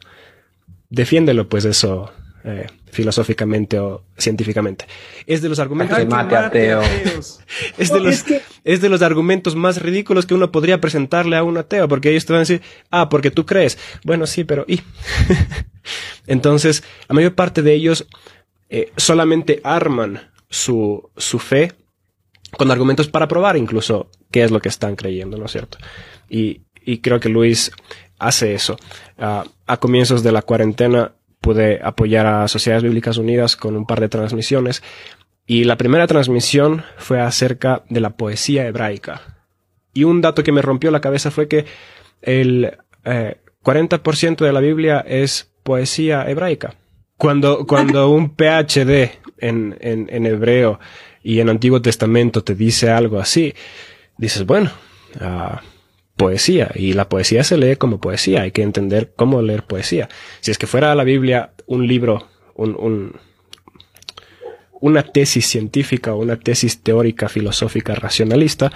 Defiéndelo, pues eso eh, filosóficamente o científicamente. Es de los argumentos es, de los, es de los argumentos más ridículos que uno podría presentarle a un ateo, porque ellos te van a decir, ah, porque tú crees. Bueno, sí, pero ¿y? Entonces, la mayor parte de ellos eh, solamente arman su, su fe con argumentos para probar incluso qué es lo que están creyendo, ¿no es cierto? Y, y creo que Luis hace eso. Ah, a comienzos de la cuarentena pude apoyar a Sociedades Bíblicas Unidas con un par de transmisiones. Y la primera transmisión fue acerca de la poesía hebraica. Y un dato que me rompió la cabeza fue que el 40% eh, de la Biblia es poesía hebraica. Cuando, cuando un PhD en, en, en, hebreo y en Antiguo Testamento te dice algo así, dices, bueno, uh, poesía y la poesía se lee como poesía, hay que entender cómo leer poesía. Si es que fuera la Biblia un libro, un, una tesis científica o una tesis teórica, filosófica, racionalista,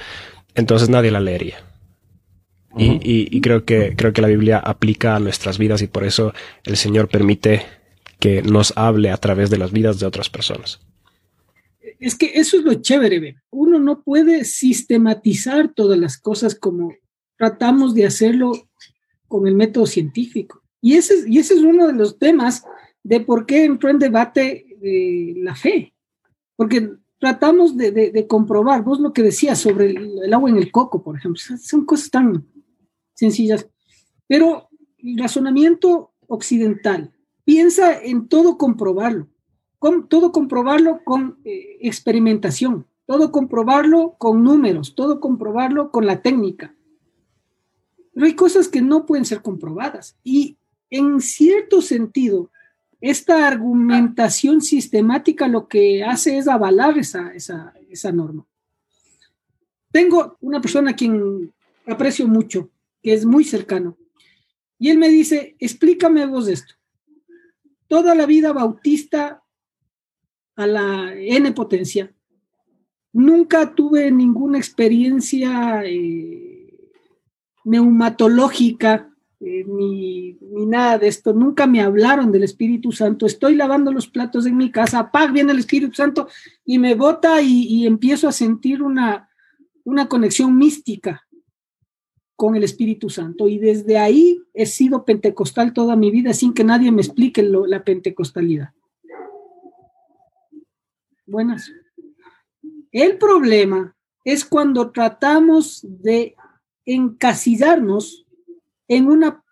entonces nadie la leería. y, creo que creo que la Biblia aplica a nuestras vidas y por eso el Señor permite que nos hable a través de las vidas de otras personas. Es que eso es lo chévere, uno no puede sistematizar todas las cosas como tratamos de hacerlo con el método científico. Y ese, y ese es uno de los temas de por qué entró en debate eh, la fe. Porque tratamos de, comprobar, vos lo que decías sobre el, agua en el coco, por ejemplo, son cosas tan sencillas. Pero el razonamiento occidental piensa en todo comprobarlo, con, todo comprobarlo con eh, experimentación, todo comprobarlo con números, todo comprobarlo con la técnica. Hay cosas que no pueden ser comprobadas. Y en cierto sentido, esta argumentación sistemática lo que hace es avalar esa, esa, norma. Tengo una persona a quien aprecio mucho, que es muy cercano, y él me dice, explícame vos esto. Toda la vida bautista a la N potencia, nunca tuve ninguna experiencia eh, neumatológica eh, ni, nada de esto. Nunca me hablaron del Espíritu Santo. Estoy lavando los platos en mi casa, ¡pag! viene el Espíritu Santo y me bota y, empiezo a sentir una, una conexión mística. con el Espíritu Santo. Y desde ahí he sido pentecostal toda mi vida sin que nadie me explique lo, la pentecostalidad. Buenas. El problema es cuando tratamos de encasillarnos en una,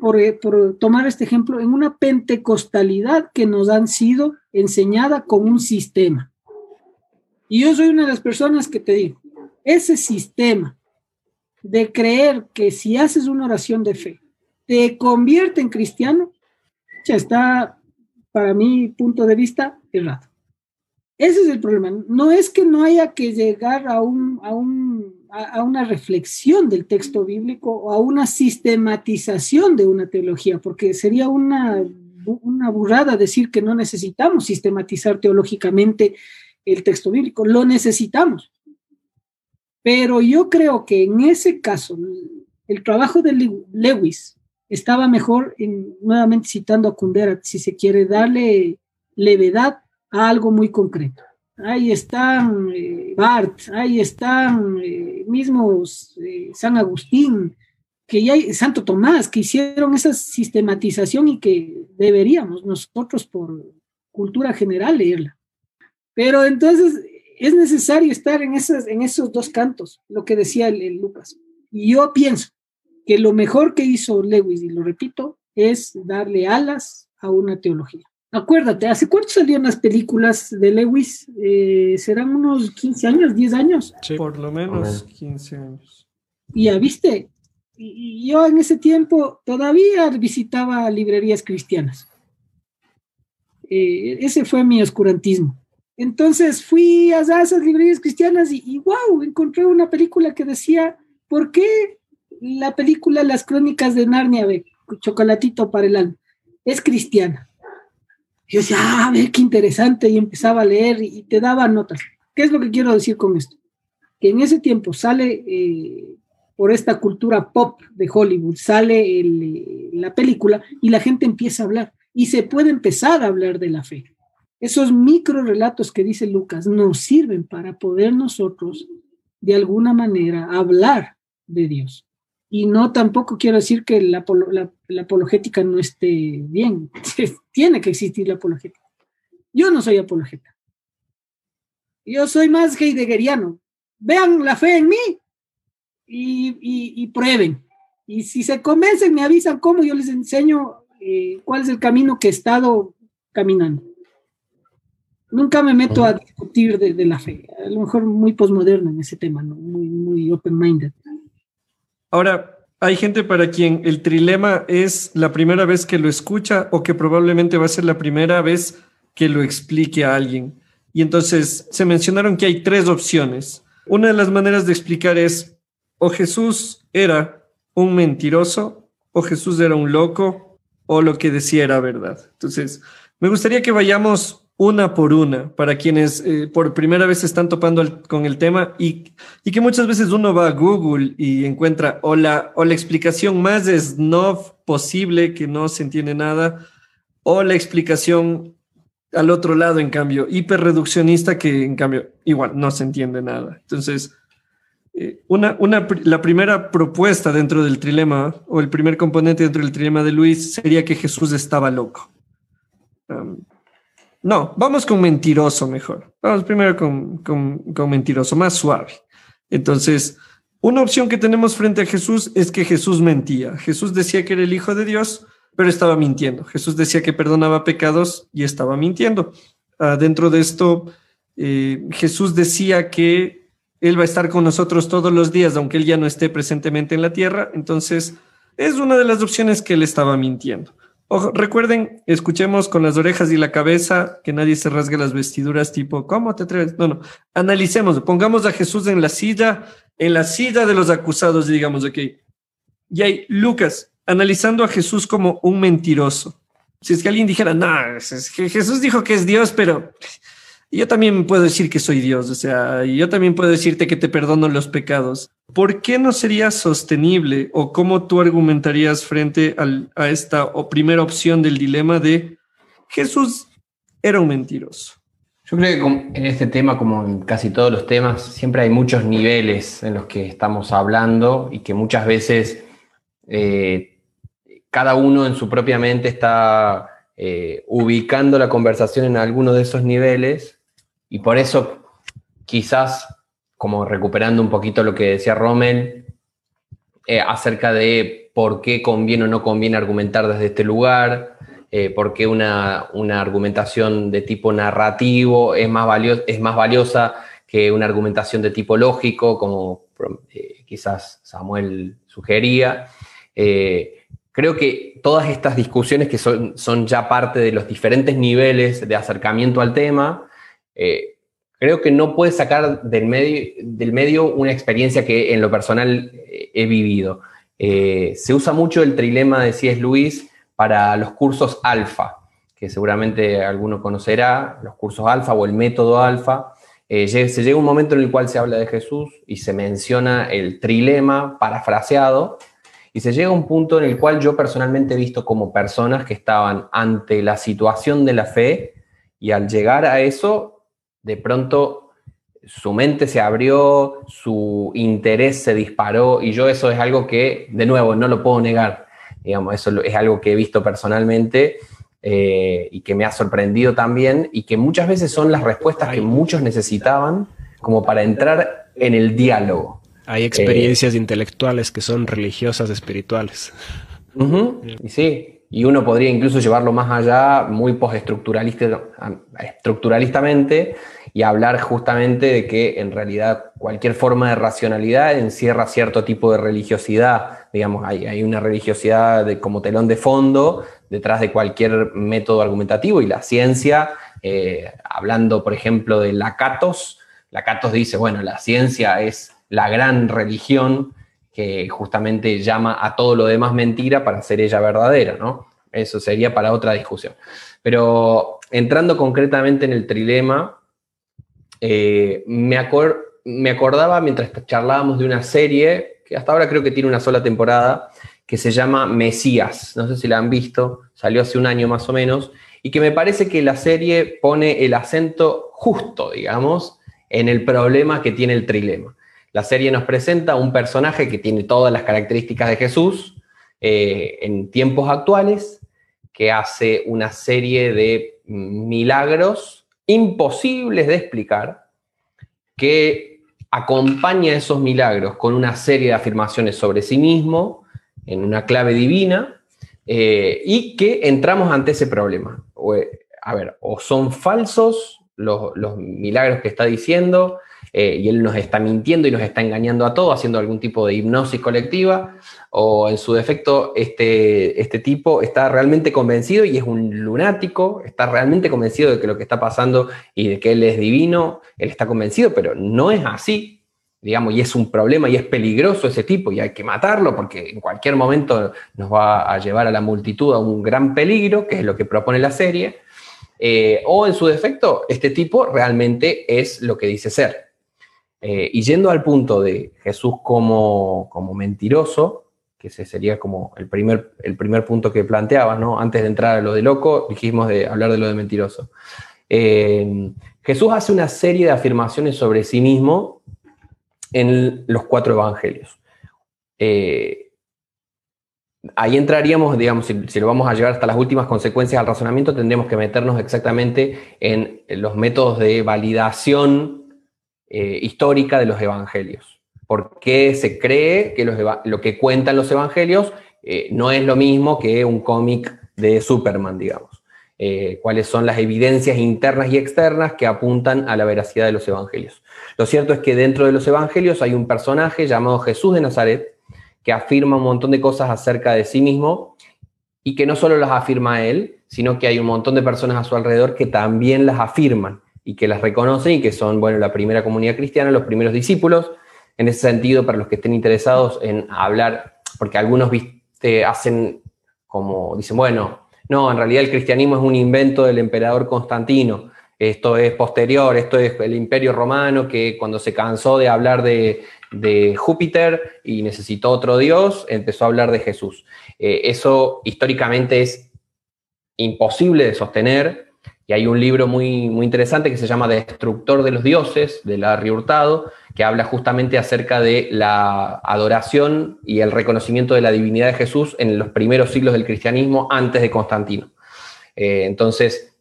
por, por, tomar este ejemplo, en una pentecostalidad que nos han sido enseñada con un sistema. Y yo soy una de las personas que te digo, ese sistema de creer que si haces una oración de fe, te convierte en cristiano, ya está, para mi punto de vista, errado. Ese es el problema. No es que no haya que llegar a, un, a, un, a una reflexión del texto bíblico o a una sistematización de una teología, porque sería una, una burrada decir que no necesitamos sistematizar teológicamente el texto bíblico. Lo necesitamos. Pero yo creo que en ese caso, el trabajo de Lewis estaba mejor, en, nuevamente citando a Kundera, si se quiere darle levedad a algo muy concreto. Ahí están eh, Bart, ahí están eh, mismos eh, San Agustín, que ya hay, Santo Tomás, que hicieron esa sistematización y que deberíamos nosotros por cultura general leerla. Pero entonces es necesario estar en, esas, en esos dos cantos, lo que decía el, Lucas. Y yo pienso que lo mejor que hizo Lewis, y lo repito, es darle alas a una teología. Acuérdate, ¿hace cuánto salieron las películas de Lewis? Eh, ¿Serán unos 15 años, 10 años? Sí. Por lo menos 15 años. Y ya viste, y yo en ese tiempo todavía visitaba librerías cristianas. Eh, ese fue mi oscurantismo. Entonces fui a esas librerías cristianas y, wow, encontré una película que decía, ¿por qué la película Las Crónicas de Narnia, ve, chocolatito para el alma, es cristiana? Yo decía, ah, ve, qué interesante, y empezaba a leer y, te daba notas. ¿Qué es lo que quiero decir con esto? Que en ese tiempo sale, eh, por esta cultura pop de Hollywood, sale el, la película y la gente empieza a hablar y se puede empezar a hablar de la fe esos micro relatos que dice Lucas nos sirven para poder nosotros de alguna manera hablar de Dios. Y no tampoco quiero decir que la, apologética no esté bien. Tiene que existir la apologética. Yo no soy apologeta. Yo soy más heideggeriano. Vean la fe en mí y, prueben. Y si se convencen, me avisan cómo yo les enseño eh, cuál es el camino que he estado caminando. Nunca me meto a discutir de, la fe. A lo mejor muy posmoderno en ese tema, ¿no? muy, muy open-minded. Ahora, hay gente para quien el trilema es la primera vez que lo escucha o que probablemente va a ser la primera vez que lo explique a alguien. Y entonces se mencionaron que hay tres opciones. Una de las maneras de explicar es o Jesús era un mentiroso, o Jesús era un loco, o lo que decía era verdad. Entonces, me gustaría que vayamos una por una para quienes eh, por primera vez están topando con el tema y, y, que muchas veces uno va a Google y encuentra o la, o la explicación más snob posible que no se entiende nada o la explicación al otro lado, en cambio, hiperreduccionista que en cambio igual no se entiende nada. Entonces, eh, una, una, la primera propuesta dentro del trilema o el primer componente dentro del trilema de Luis sería que Jesús estaba loco. No, vamos con mentiroso mejor. Vamos primero con, con, mentiroso, más suave. Entonces, una opción que tenemos frente a Jesús es que Jesús mentía. Jesús decía que era el Hijo de Dios, pero estaba mintiendo. Jesús decía que perdonaba pecados y estaba mintiendo. Ah, dentro de esto, eh, Jesús decía que Él va a estar con nosotros todos los días, aunque Él ya no esté presentemente en la tierra. Entonces, es una de las opciones que Él estaba mintiendo. Ojo, recuerden, escuchemos con las orejas y la cabeza, que nadie se rasgue las vestiduras, tipo, ¿cómo te atreves? No, no, analicemos, pongamos a Jesús en la silla, en la silla de los acusados, digamos, ok. Y hay Lucas, analizando a Jesús como un mentiroso. Si es que alguien dijera, no, Jesús dijo que es Dios, pero yo también puedo decir que soy Dios, o sea, yo también puedo decirte que te perdono los pecados. ¿Por qué no sería sostenible o cómo tú argumentarías frente a esta primera opción del dilema de Jesús era un mentiroso? Yo creo que en este tema, como en casi todos los temas, siempre hay muchos niveles en los que estamos hablando y que muchas veces eh, cada uno en su propia mente está eh, ubicando la conversación en alguno de esos niveles y por eso quizás, como recuperando un poquito lo que decía Rommel, eh, acerca de por qué conviene o no conviene argumentar desde este lugar, eh, por qué una, argumentación de tipo narrativo es más, es más valiosa que una argumentación de tipo lógico, como eh, quizás Samuel sugería. Eh, creo que todas estas discusiones que son, son, ya parte de los diferentes niveles de acercamiento al tema, creo que no puede sacar del medio, del medio una experiencia que en lo personal he vivido. se usa mucho el trilema de C.S. Lewis para los cursos alfa, que seguramente alguno conocerá, los cursos alfa o el método alfa. Eh, se llega un momento en el cual se habla de Jesús y se menciona el trilema parafraseado, y se llega a un punto en el cual yo personalmente he visto como personas que estaban ante la situación de la fe y al llegar a eso, de pronto su mente se abrió, su interés se disparó y yo eso es algo que, de nuevo, no lo puedo negar. Digamos, eso es algo que he visto personalmente eh, y que me ha sorprendido también y que muchas veces son las respuestas que muchos necesitaban como para entrar en el diálogo. Hay experiencias eh, intelectuales que son religiosas, espirituales. y sí, y uno podría incluso llevarlo más allá, muy postestructuralistamente, y hablar justamente de que en realidad cualquier forma de racionalidad encierra cierto tipo de religiosidad, digamos, hay, hay una religiosidad de, como telón de fondo detrás de cualquier método argumentativo y la ciencia, eh, hablando por ejemplo de Lakatos, Lakatos dice, bueno, la ciencia es la gran religión que justamente llama a todo lo demás mentira para ser ella verdadera, ¿no? Eso sería para otra discusión. Pero entrando concretamente en el trilema, eh, me, acordaba mientras charlábamos de una serie, que hasta ahora creo que tiene una sola temporada, que se llama Mesías. No sé si la han visto, salió hace un año más o menos, y que me parece que la serie pone el acento justo, digamos, en el problema que tiene el trilema. La serie nos presenta un personaje que tiene todas las características de Jesús eh, en tiempos actuales, que hace una serie de milagros imposibles de explicar, que acompaña esos milagros con una serie de afirmaciones sobre sí mismo, en una clave divina, eh, y que entramos ante ese problema. a ver, o son falsos los, los milagros que está diciendo, eh, y él nos está mintiendo y nos está engañando a todos, haciendo algún tipo de hipnosis colectiva, o en su defecto este, este tipo está realmente convencido y es un lunático, está realmente convencido de que lo que está pasando y de que él es divino, él está convencido, pero no es así, digamos, y es un problema y es peligroso ese tipo y hay que matarlo porque en cualquier momento nos va a llevar a la multitud a un gran peligro, que es lo que propone la serie. Eh, o en su defecto, este tipo realmente es lo que dice ser. Eh, y yendo al punto de Jesús como, mentiroso, que ese sería como el primer, el primer punto que planteaba, ¿no? Antes de entrar a lo de loco, dijimos de hablar de lo de mentiroso. Eh, Jesús hace una serie de afirmaciones sobre sí mismo en los cuatro evangelios. Eh, ahí entraríamos, digamos, si, si, lo vamos a llevar hasta las últimas consecuencias al razonamiento, tendríamos que meternos exactamente en los métodos de validación eh, histórica de los evangelios. ¿Por qué se cree que lo que cuentan los evangelios eh, no es lo mismo que un cómic de Superman, digamos? Eh, cuáles son las evidencias internas y externas que apuntan a la veracidad de los evangelios. Lo cierto es que dentro de los evangelios hay un personaje llamado Jesús de Nazaret que afirma un montón de cosas acerca de sí mismo y que no solo las afirma él, sino que hay un montón de personas a su alrededor que también las afirman y que las reconocen y que son, bueno, la primera comunidad cristiana, los primeros discípulos. En ese sentido, para los que estén interesados en hablar, porque algunos hacen como, dicen, bueno, no, en realidad el cristianismo es un invento del emperador Constantino. Esto es posterior, esto es el imperio romano que cuando se cansó de hablar de, Júpiter y necesitó otro dios, empezó a hablar de Jesús. Eh, eso históricamente es imposible de sostener Y hay un libro muy, muy interesante que se llama Destructor de los Dioses, de Larry Hurtado, que habla justamente acerca de la adoración y el reconocimiento de la divinidad de Jesús en los primeros siglos del cristianismo antes de Constantino. Eh, entonces,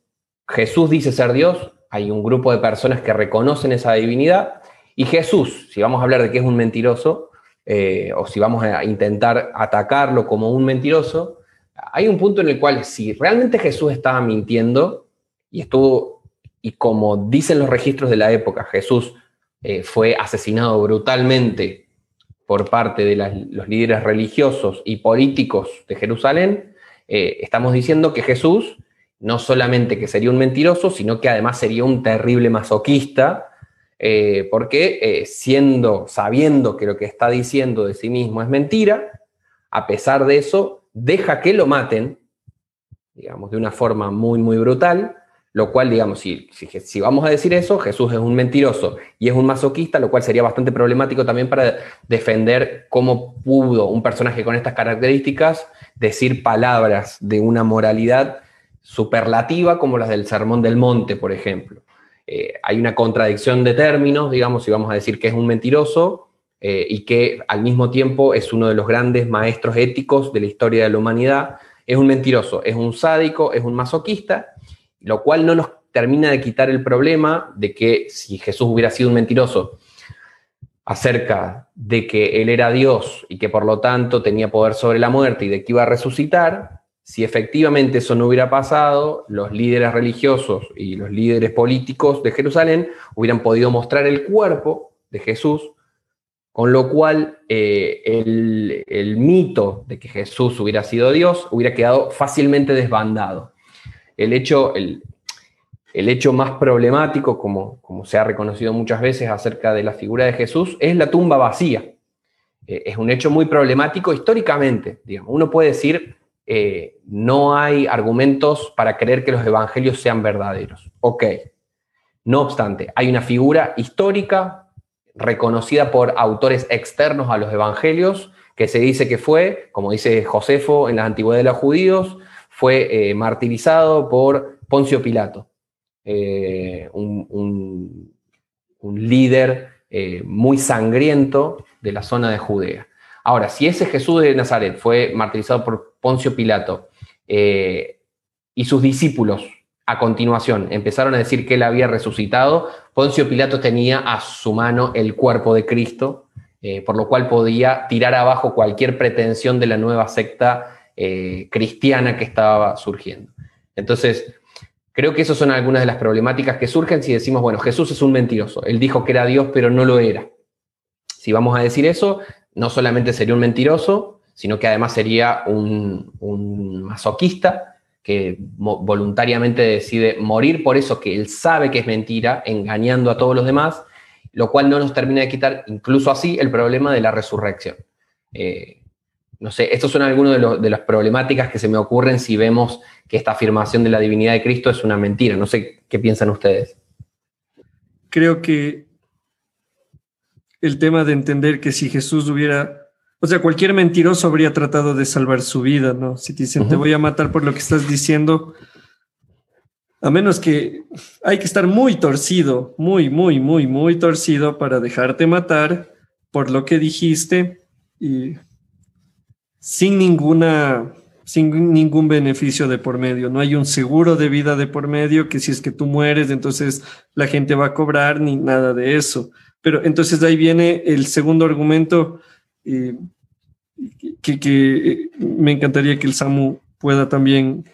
Jesús dice ser Dios, hay un grupo de personas que reconocen esa divinidad, y Jesús, si vamos a hablar de que es un mentiroso, eh, o si vamos a intentar atacarlo como un mentiroso, hay un punto en el cual si realmente Jesús estaba mintiendo, y y como dicen los registros de la época, Jesús eh, fue asesinado brutalmente por parte de los líderes religiosos y políticos de Jerusalén, eh, estamos diciendo que Jesús no solamente que sería un mentiroso, sino que además sería un terrible masoquista, eh, porque siendo, sabiendo que lo que está diciendo de sí mismo es mentira, a pesar de eso, deja que lo maten, digamos, de una forma muy, muy brutal, lo cual, digamos, si, si, vamos a decir eso, Jesús es un mentiroso y es un masoquista, lo cual sería bastante problemático también para defender cómo pudo un personaje con estas características decir palabras de una moralidad superlativa como las del Sermón del Monte, por ejemplo. Eh, hay una contradicción de términos, digamos, si vamos a decir que es un mentiroso eh, y que al mismo tiempo es uno de los grandes maestros éticos de la historia de la humanidad. Es un mentiroso, es un sádico, es un masoquista lo cual no nos termina de quitar el problema de que si Jesús hubiera sido un mentiroso acerca de que Él era Dios y que por lo tanto tenía poder sobre la muerte y de que iba a resucitar, si efectivamente eso no hubiera pasado, los líderes religiosos y los líderes políticos de Jerusalén hubieran podido mostrar el cuerpo de Jesús, con lo cual eh, el, el mito de que Jesús hubiera sido Dios hubiera quedado fácilmente desbandado el hecho, el, hecho más problemático, como, como, se ha reconocido muchas veces acerca de la figura de Jesús, es la tumba vacía. Eh, es un hecho muy problemático históricamente. Digamos. Uno puede decir, eh, no hay argumentos para creer que los evangelios sean verdaderos. Ok. No obstante, hay una figura histórica reconocida por autores externos a los evangelios, que se dice que fue, como dice Josefo en la antigüedad de los judíos, fue eh, martirizado por Poncio Pilato, eh, un, líder eh, muy sangriento de la zona de Judea. Ahora, si ese Jesús de Nazaret fue martirizado por Poncio Pilato y sus discípulos a continuación empezaron a decir que él había resucitado, Poncio Pilato tenía a su mano el cuerpo de Cristo, por lo cual podía tirar abajo cualquier pretensión de la nueva secta eh, cristiana que estaba surgiendo. Entonces, creo que esas son algunas de las problemáticas que surgen si decimos, bueno, Jesús es un mentiroso, él dijo que era Dios, pero no lo era. Si vamos a decir eso, no solamente sería un mentiroso, sino que además sería un, masoquista que voluntariamente decide morir por eso que él sabe que es mentira, engañando a todos los demás, lo cual no nos termina de quitar, incluso así, el problema de la resurrección. Eh, no sé, estos son algunos de, las problemáticas que se me ocurren si vemos que esta afirmación de la divinidad de Cristo es una mentira. No sé qué piensan ustedes. Creo que el tema de entender que si Jesús hubiera, o sea, cualquier mentiroso habría tratado de salvar su vida, ¿no? Si te dicen, te voy a matar por lo que estás diciendo, a menos que hay que estar muy torcido, muy, muy, muy, muy torcido para dejarte matar por lo que dijiste y sin ninguna sin ningún beneficio de por medio. No hay un seguro de vida de por medio que si es que tú mueres, entonces la gente va a cobrar ni nada de eso. Pero entonces ahí viene el segundo argumento eh, que, que, eh, me encantaría que el Samu pueda también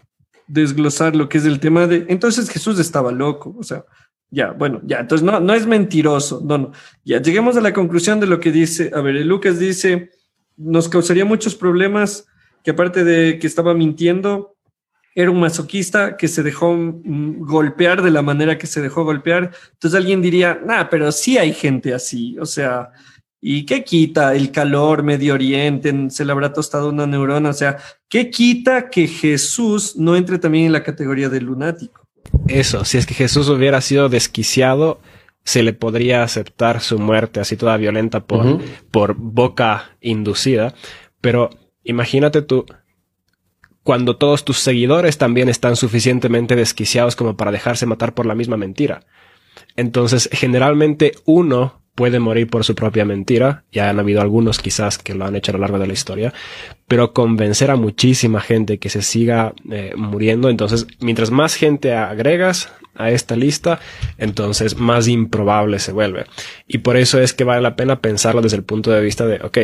desglosar lo que es el tema de, entonces Jesús estaba loco, o sea, ya, bueno, ya, entonces no, no es mentiroso, no, no, ya lleguemos a la conclusión de lo que dice, a ver, Lucas dice, nos causaría muchos problemas que aparte de que estaba mintiendo, era un masoquista que se dejó mm, golpear de la manera que se dejó golpear. Entonces alguien diría, nah, pero sí hay gente así. O sea, ¿y qué quita el calor, Medio Oriente, se le habrá tostado una neurona? O sea, ¿qué quita que Jesús no entre también en la categoría de lunático? Eso, si es que Jesús hubiera sido desquiciado, se le podría aceptar su muerte así toda violenta por, por boca inducida. Pero imagínate tú, cuando todos tus seguidores también están suficientemente desquiciados como para dejarse matar por la misma mentira. Entonces, generalmente uno puede morir por su propia mentira, ya han habido algunos quizás que lo han hecho a lo largo de la historia, pero convencer a muchísima gente que se siga eh, muriendo, entonces mientras más gente agregas a esta lista, entonces más improbable se vuelve. Y por eso es que vale la pena pensarlo desde el punto de vista de, ok,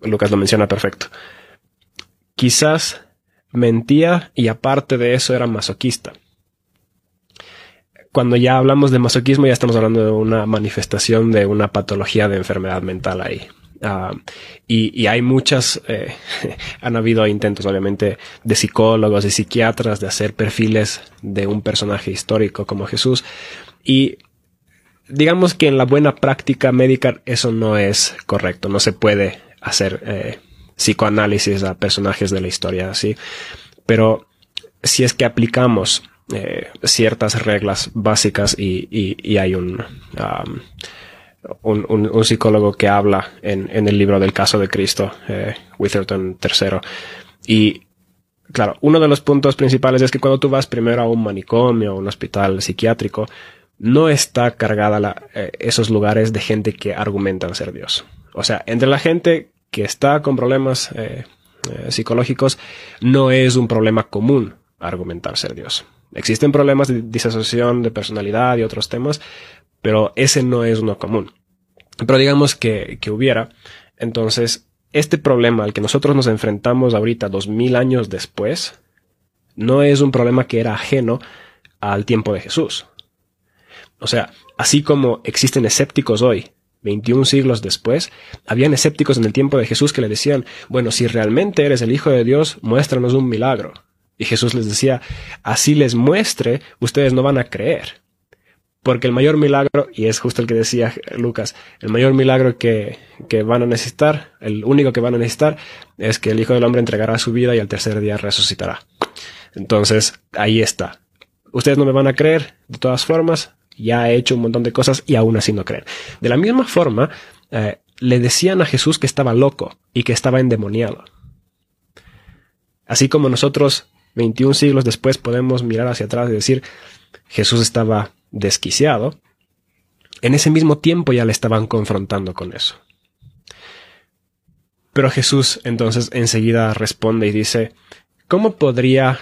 Lucas lo menciona perfecto. Quizás mentía y aparte de eso era masoquista cuando ya hablamos de masoquismo ya estamos hablando de una manifestación de una patología de enfermedad mental ahí. Ah, y, hay muchas, eh, han habido intentos obviamente de psicólogos y psiquiatras de hacer perfiles de un personaje histórico como Jesús. Y digamos que en la buena práctica médica eso no es correcto, no se puede hacer eh, psicoanálisis a personajes de la historia así. Pero si es que aplicamos eh, ciertas reglas básicas y, hay um, un, un, psicólogo que habla en, el libro del caso de Cristo, eh, Witherton III. Y claro, uno de los puntos principales es que cuando tú vas primero a un manicomio o un hospital psiquiátrico, no está cargada la, eh, esos lugares de gente que argumentan ser Dios. O sea, entre la gente que está con problemas psicológicos, no es un problema común argumentar ser Dios. Existen problemas de disasociación de personalidad y otros temas, pero ese no es uno común. Pero digamos que, que hubiera. Entonces, este problema al que nosotros nos enfrentamos ahorita, dos mil años después, no es un problema que era ajeno al tiempo de Jesús. O sea, así como existen escépticos hoy, 21 siglos después, habían escépticos en el tiempo de Jesús que le decían, bueno, si realmente eres el Hijo de Dios, muéstranos un milagro. Y Jesús les decía, así les muestre, ustedes no van a creer. Porque el mayor milagro, y es justo el que decía Lucas, el mayor milagro que, que, van a necesitar, el único que van a necesitar, es que el Hijo del Hombre entregará su vida y al tercer día resucitará. Entonces, ahí está. Ustedes no me van a creer, de todas formas, ya he hecho un montón de cosas y aún así no creen. De la misma forma, eh, le decían a Jesús que estaba loco y que estaba endemoniado. Así como nosotros 21 siglos después podemos mirar hacia atrás y decir, Jesús estaba desquiciado. En ese mismo tiempo ya le estaban confrontando con eso. Pero Jesús entonces enseguida responde y dice, ¿cómo podría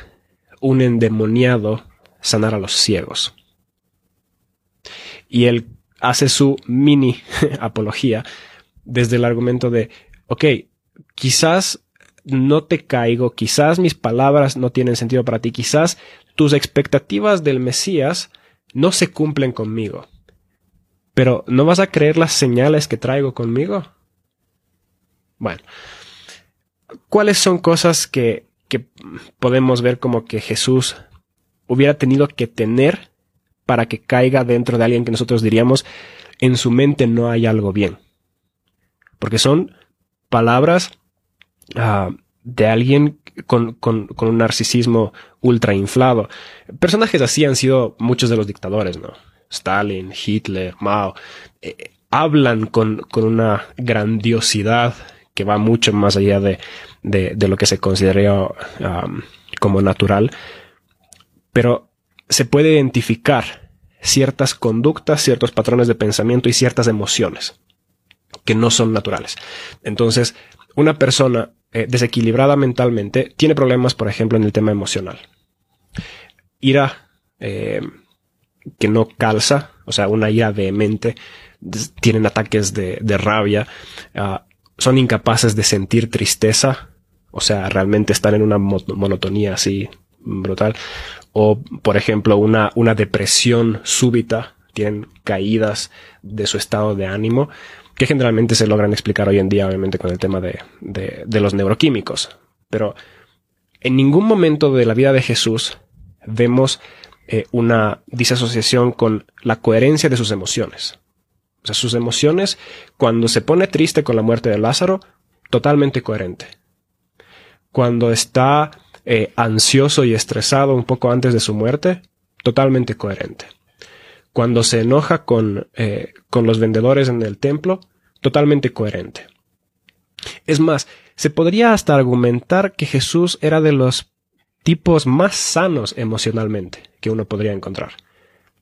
un endemoniado sanar a los ciegos? Y él hace su mini apología desde el argumento de, ok, quizás no te caigo, quizás mis palabras no tienen sentido para ti, quizás tus expectativas del Mesías no se cumplen conmigo. Pero ¿no vas a creer las señales que traigo conmigo? Bueno, ¿cuáles son cosas que, que podemos ver como que Jesús hubiera tenido que tener para que caiga dentro de alguien que nosotros diríamos en su mente no hay algo bien? Porque son palabras Ah, de alguien con, con, un narcisismo ultra inflado. Personajes así han sido muchos de los dictadores, ¿no? Stalin, Hitler, Mao. Eh, hablan con, con, una grandiosidad que va mucho más allá de, de, lo que se considera como natural. Pero se puede identificar ciertas conductas, ciertos patrones de pensamiento y ciertas emociones que no son naturales. Entonces, una persona eh, desequilibrada mentalmente tiene problemas, por ejemplo, en el tema emocional. Ira eh, que no calza, o sea, una ira vehemente, tienen ataques de, rabia, ah, son incapaces de sentir tristeza, o sea, realmente están en una monotonía así brutal. O, por ejemplo, una, una depresión súbita, tienen caídas de su estado de ánimo que generalmente se logran explicar hoy en día, obviamente, con el tema de, los neuroquímicos. Pero en ningún momento de la vida de Jesús vemos eh, una disasociación con la coherencia de sus emociones. O sea, sus emociones, cuando se pone triste con la muerte de Lázaro, totalmente coherente. Cuando está eh, ansioso y estresado un poco antes de su muerte, totalmente coherente cuando se enoja con, eh, con los vendedores en el templo, totalmente coherente. Es más, Se podría hasta argumentar que Jesús era de los tipos más sanos emocionalmente que uno podría encontrar.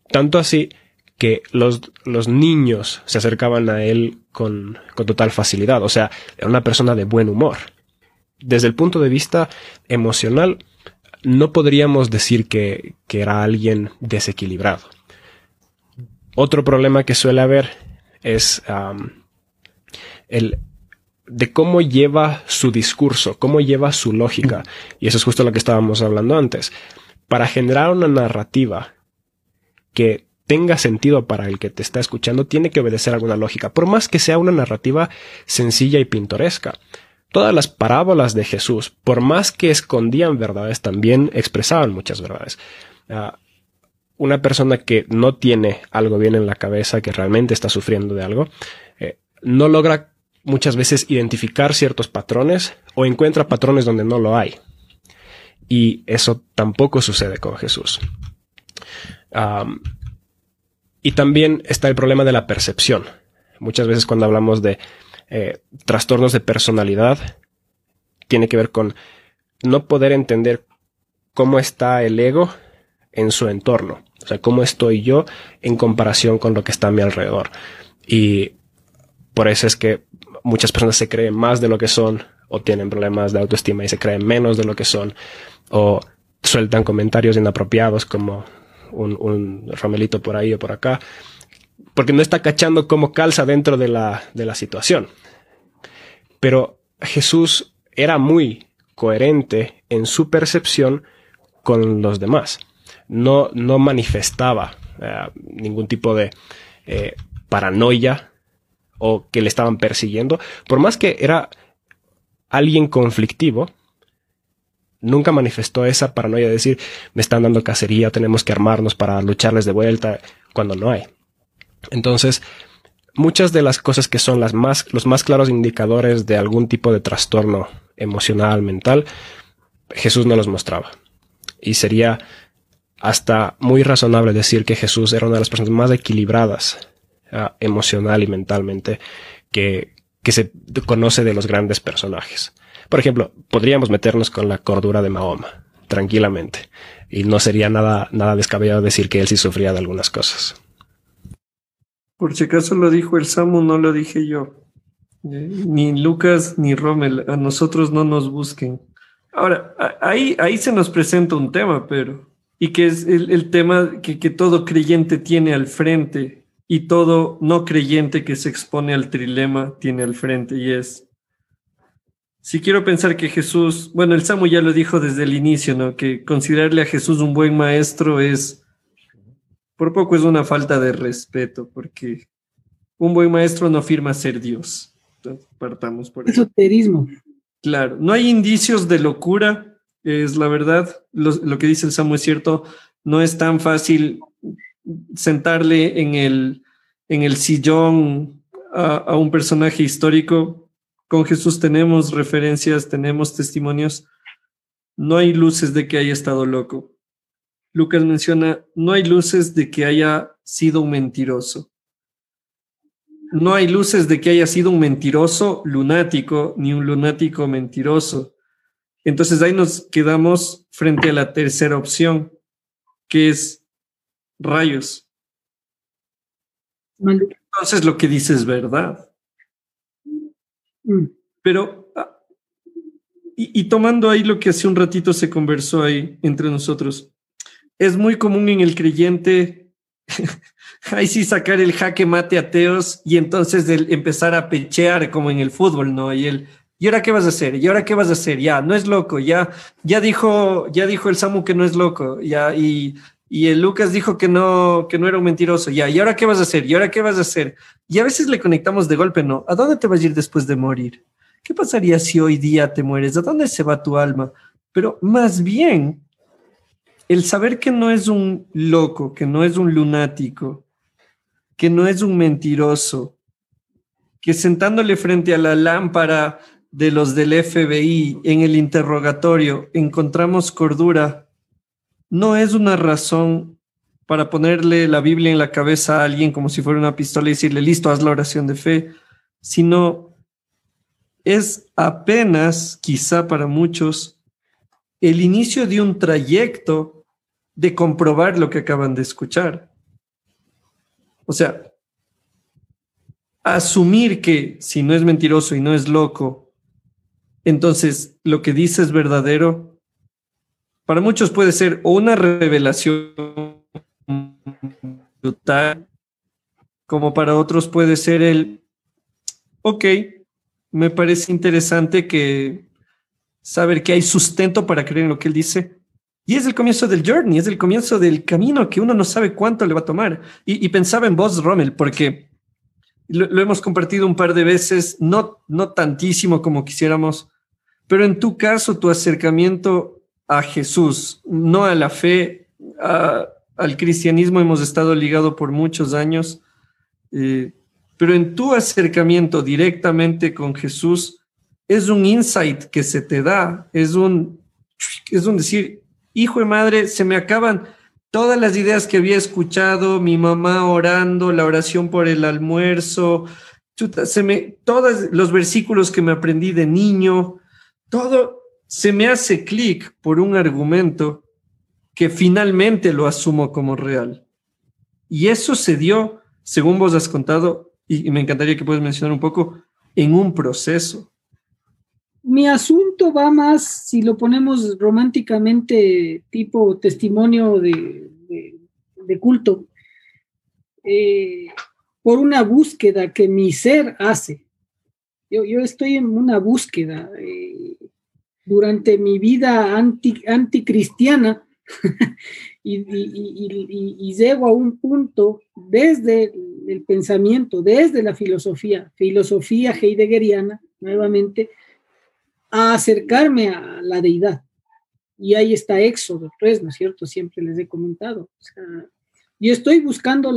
Tanto así que los, los niños se acercaban a él con, con total facilidad. O sea, era una persona de buen humor. Desde el punto de vista emocional, no podríamos decir que, que era alguien desequilibrado. Otro problema que suele haber es um, el de cómo lleva su discurso, cómo lleva su lógica. Y eso es justo lo que estábamos hablando antes. Para generar una narrativa que tenga sentido para el que te está escuchando, tiene que obedecer alguna lógica, por más que sea una narrativa sencilla y pintoresca. Todas las parábolas de Jesús, por más que escondían verdades, también expresaban muchas verdades. Ah, una persona que no tiene algo bien en la cabeza, que realmente está sufriendo de algo, eh, no logra muchas veces identificar ciertos patrones o encuentra patrones donde no lo hay. Y eso tampoco sucede con Jesús. y también está el problema de la percepción. Muchas veces cuando hablamos de eh, trastornos de personalidad, tiene que ver con no poder entender cómo está el ego en su entorno. O sea, cómo estoy yo en comparación con lo que está a mi alrededor. Y por eso es que muchas personas se creen más de lo que son o tienen problemas de autoestima y se creen menos de lo que son o sueltan comentarios inapropiados como un, un Romelito por ahí o por acá porque no está cachando cómo calza dentro de la, de la situación. Pero Jesús era muy coherente en su percepción con los demás. No, no manifestaba eh, ningún tipo de eh, paranoia o que le estaban persiguiendo, por más que era alguien conflictivo, nunca manifestó esa paranoia de decir, me están dando cacería, tenemos que armarnos para lucharles de vuelta, cuando no hay. Entonces, muchas de las cosas que son las más, los más claros indicadores de algún tipo de trastorno emocional, mental, Jesús no los mostraba. Y sería hasta muy razonable decir que Jesús era una de las personas más equilibradas Ah, emocional y mentalmente que, que se conoce de los grandes personajes. Por ejemplo, podríamos meternos con la cordura de Mahoma, tranquilamente, y no sería nada, nada descabellado decir que él sí sufría de algunas cosas. Por si acaso lo dijo el Samu, no lo dije yo. Eh, ni Lucas ni Rommel, a nosotros no nos busquen. Ahora, ahí, ahí se nos presenta un tema, pero, y que es el, el tema que, que todo creyente tiene al frente y todo no creyente que se expone al trilema tiene al frente y es, si quiero pensar que Jesús, bueno, el Samu ya lo dijo desde el inicio, ¿no? Que considerarle a Jesús un buen maestro es, por poco es una falta de respeto, porque un buen maestro no afirma ser Dios. Entonces, partamos por eso. Esoterismo. Claro, no hay indicios de locura, es la verdad, lo, que dice el Samu es cierto, no es tan fácil sentarle en el, en el sillón a, un personaje histórico. Con Jesús tenemos referencias, tenemos testimonios. No hay luces de que haya estado loco. Lucas menciona, no hay luces de que haya sido un mentiroso. No hay luces de que haya sido un mentiroso lunático, ni un lunático mentiroso. Entonces ahí nos quedamos frente a la tercera opción, que es Rayos. Entonces lo que dices es verdad. Mm. Pero, ah, y, tomando ahí lo que hace un ratito se conversó ahí entre nosotros, es muy común en el creyente, ahí sí sacar el jaque mate ateos y entonces empezar a pechear como en el fútbol, ¿no? Y el, ¿y ahora qué vas a hacer? ¿Y ahora qué vas a hacer? Ya, no es loco, ya, ya dijo, ya dijo el Samu que no es loco, ya, y y el Lucas dijo que no, que no era un mentiroso. Ya, ¿y ahora qué vas a hacer? ¿Y ahora qué vas a hacer? Y a veces le conectamos de golpe, ¿no? ¿A dónde te vas a ir después de morir? ¿Qué pasaría si hoy día te mueres? ¿A dónde se va tu alma? Pero más bien, el saber que no es un loco, que no es un lunático, que no es un mentiroso, que sentándole frente a la lámpara de los del FBI en el interrogatorio encontramos cordura no es una razón para ponerle la Biblia en la cabeza a alguien como si fuera una pistola y decirle, listo, haz la oración de fe, sino es apenas, quizá para muchos, el inicio de un trayecto de comprobar lo que acaban de escuchar. O sea, asumir que si no es mentiroso y no es loco, entonces lo que dice es verdadero, para muchos puede ser una revelación brutal, como para otros puede ser el, ok, me parece interesante que saber que hay sustento para creer en lo que él dice. Y es el comienzo del journey, es el comienzo del camino que uno no sabe cuánto le va a tomar. Y, pensaba en vos, Rommel, porque lo, hemos compartido un par de veces, no, no tantísimo como quisiéramos, pero en tu caso, tu acercamiento a Jesús, no a la fe, al cristianismo hemos estado ligado por muchos años, eh, pero en tu acercamiento directamente con Jesús es un insight que se te da, es un, es un decir, hijo de madre, se me acaban todas las ideas que había escuchado, mi mamá orando, la oración por el almuerzo, se me, todos los versículos que me aprendí de niño, todo se me hace clic por un argumento que finalmente lo asumo como real. Y eso se dio, según vos has contado, y, me encantaría que puedas mencionar un poco, en un proceso. Mi asunto va más, si lo ponemos románticamente, tipo testimonio de, culto, eh, por una búsqueda que mi ser hace. Yo, estoy en una búsqueda. Eh, durante mi vida anti, anticristiana y, y, llego a un punto desde el pensamiento, desde la filosofía, filosofía heideggeriana, nuevamente, a acercarme a la deidad. Y ahí está Éxodo 3, ¿no es cierto? Siempre les he comentado. y estoy buscando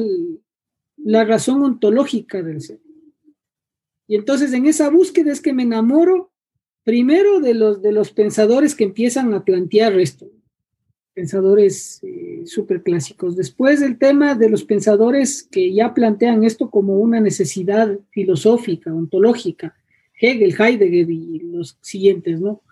la razón ontológica del ser. Y entonces en esa búsqueda es que me enamoro primero de los, de los pensadores que empiezan a plantear esto, pensadores eh, súper clásicos. Después el tema de los pensadores que ya plantean esto como una necesidad filosófica, ontológica, Hegel, Heidegger y los siguientes, ¿no?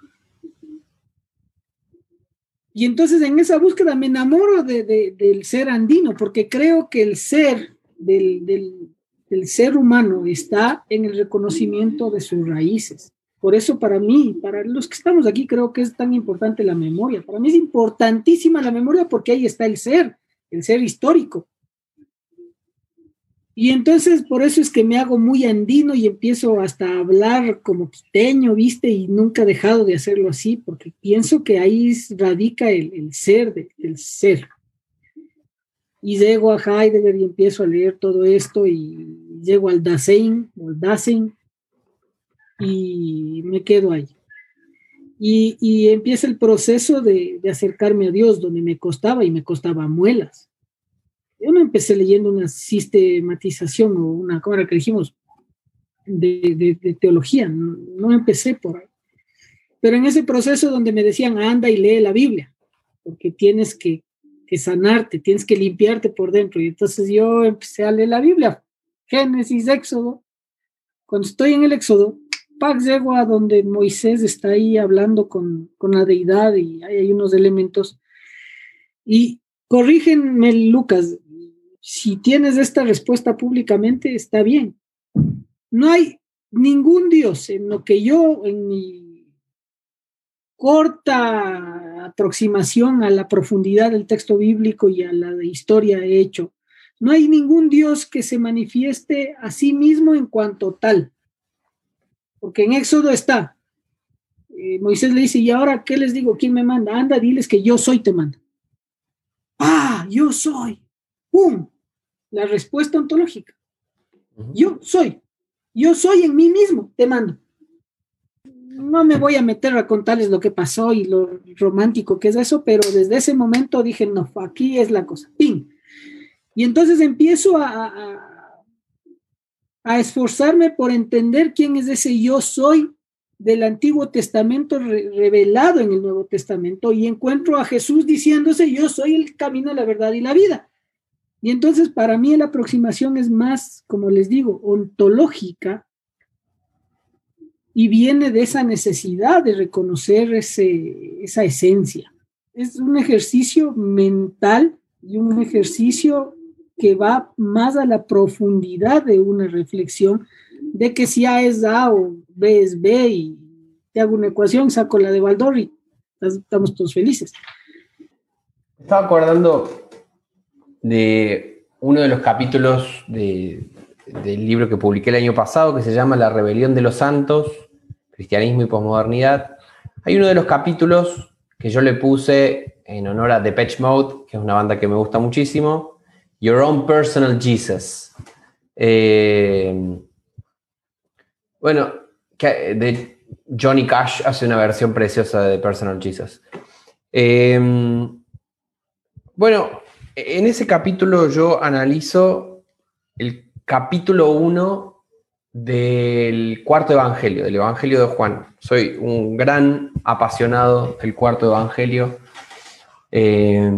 Y entonces en esa búsqueda me enamoro del ser andino, porque creo que el ser del, del ser humano está en el reconocimiento de sus raíces. Por eso para mí, para los que estamos aquí, creo que es tan importante la memoria. Para mí es importantísima la memoria porque ahí está el ser, el ser histórico. Y entonces por eso es que me hago muy andino y empiezo hasta a hablar como quiteño, viste, y nunca he dejado de hacerlo así, porque pienso que ahí radica el, ser del ser. Y llego a Heidegger y empiezo a leer todo esto y llego al Dasein, al Dasein, y me quedo ahí. Y, empieza el proceso de, acercarme a Dios, donde me costaba y me costaba muelas. Yo no empecé leyendo una sistematización o una, ¿cómo era que dijimos? De, teología, no, empecé por ahí. Pero en ese proceso donde me decían, anda y lee la Biblia, porque tienes que, que sanarte, tienes que limpiarte por dentro. Y entonces yo empecé a leer la Biblia, Génesis, Éxodo. Cuando estoy en el Éxodo, Pax llego a donde Moisés está ahí hablando con, la deidad y hay, unos elementos. Y corrígenme, Lucas, si tienes esta respuesta públicamente, está bien. No hay ningún Dios en lo que yo, en mi corta aproximación a la profundidad del texto bíblico y a la historia he hecho, no hay ningún Dios que se manifieste a sí mismo en cuanto tal. Porque en Éxodo está. Eh, Moisés le dice, ¿y ahora qué les digo? ¿Quién me manda? Anda, diles que yo soy, te manda. Ah, yo soy. ¡Pum! La respuesta ontológica. Yo soy. Yo soy en mí mismo, te mando. No me voy a meter a contarles lo que pasó y lo romántico que es eso, pero desde ese momento dije, no, aquí es la cosa. ¡Pim! Y entonces empiezo a a esforzarme por entender quién es ese yo soy del Antiguo Testamento revelado en el Nuevo Testamento y encuentro a Jesús diciéndose yo soy el camino, la verdad y la vida. Y entonces para mí la aproximación es más, como les digo, ontológica y viene de esa necesidad de reconocer ese, esa esencia. Es un ejercicio mental y un ejercicio que va más a la profundidad de una reflexión de que si A es A o B es B y te hago una ecuación, saco la de Baldor y estamos todos felices. Estaba acordando de uno de los capítulos de, del libro que publiqué el año pasado que se llama La rebelión de los santos, cristianismo y posmodernidad. Hay uno de los capítulos que yo le puse en honor a Depeche Mode, que es una banda que me gusta muchísimo, Your Own Personal Jesus. Eh, bueno, de Johnny Cash hace una versión preciosa de Personal Jesus. Eh, bueno, en ese capítulo yo analizo el capítulo 1 del cuarto evangelio, del evangelio de Juan. Soy un gran apasionado del cuarto evangelio. Eh,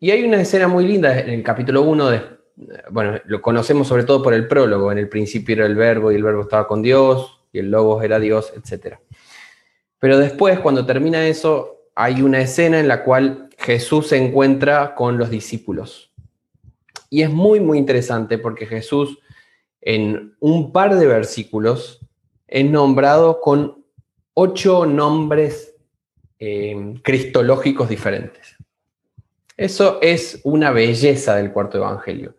y hay una escena muy linda en el capítulo 1, de, bueno, lo conocemos sobre todo por el prólogo, en el principio era el verbo y el verbo estaba con Dios y el logos era Dios, etc. Pero después, cuando termina eso, hay una escena en la cual Jesús se encuentra con los discípulos. Y es muy, muy interesante porque Jesús en un par de versículos es nombrado con ocho nombres eh, cristológicos diferentes. Eso es una belleza del cuarto evangelio.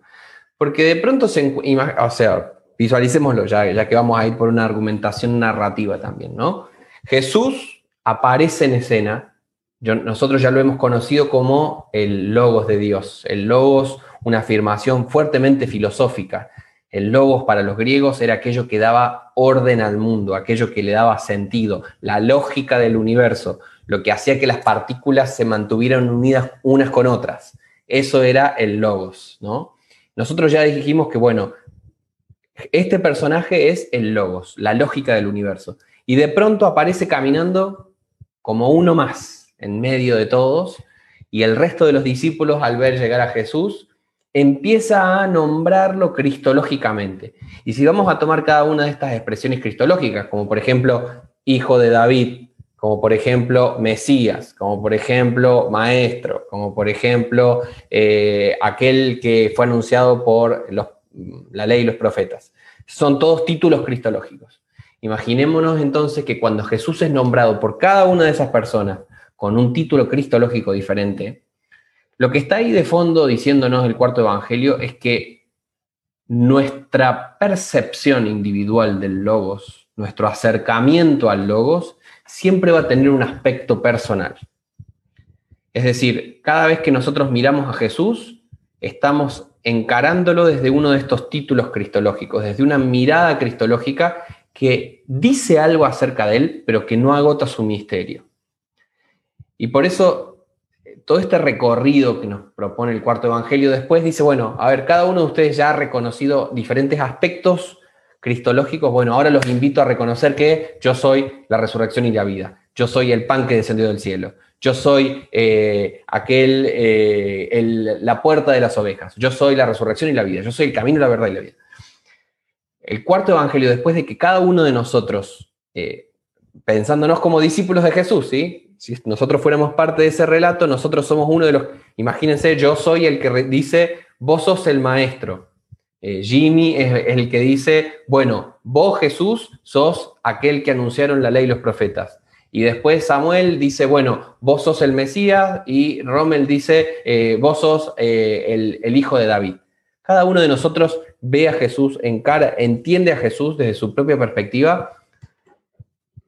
Porque de pronto se... O sea, visualicémoslo ya, ya que vamos a ir por una argumentación narrativa también, ¿no? Jesús aparece en escena, nosotros ya lo hemos conocido como el logos de Dios, el logos una afirmación fuertemente filosófica. El logos para los griegos era aquello que daba orden al mundo, aquello que le daba sentido, la lógica del universo, lo que hacía que las partículas se mantuvieran unidas unas con otras. Eso era el logos, ¿no? Nosotros ya dijimos que, bueno, este personaje es el logos, la lógica del universo. Y de pronto aparece caminando como uno más en medio de todos, y el resto de los discípulos al ver llegar a Jesús empieza a nombrarlo cristológicamente. Y si vamos a tomar cada una de estas expresiones cristológicas, como por ejemplo hijo de David, como por ejemplo Mesías, como por ejemplo Maestro, como por ejemplo eh, aquel que fue anunciado por la ley y los profetas. Son todos títulos cristológicos. Imaginémonos entonces que cuando Jesús es nombrado por cada una de esas personas con un título cristológico diferente, lo que está ahí de fondo diciéndonos el cuarto evangelio es que nuestra percepción individual del logos, nuestro acercamiento al logos, siempre va a tener un aspecto personal. Es decir, cada vez que nosotros miramos a Jesús, estamos encarándolo desde uno de estos títulos cristológicos, desde una mirada cristológica que dice algo acerca de él, pero que no agota su misterio. Y por eso todo este recorrido que nos propone el cuarto evangelio después dice, bueno, a ver, cada uno de ustedes ya ha reconocido diferentes aspectos cristológicos, bueno, ahora los invito a reconocer que yo soy la resurrección y la vida, yo soy el pan que descendió del cielo, yo soy eh, aquel, eh, la puerta de las ovejas, yo soy la resurrección y la vida, yo soy el camino, la verdad y la vida. El cuarto evangelio, después de que cada uno de nosotros, eh, pensándonos como discípulos de Jesús, ¿sí? si nosotros fuéramos parte de ese relato, nosotros somos uno de los, imagínense, yo soy el que dice, vos sos el maestro. Eh, Jimmy es, el que dice, bueno, vos Jesús sos aquel que anunciaron la ley y los profetas. Y después Samuel dice, bueno, vos sos el Mesías y Rommel dice, eh, vos sos eh, el, hijo de David. Cada uno de nosotros ve a Jesús en cara, entiende a Jesús desde su propia perspectiva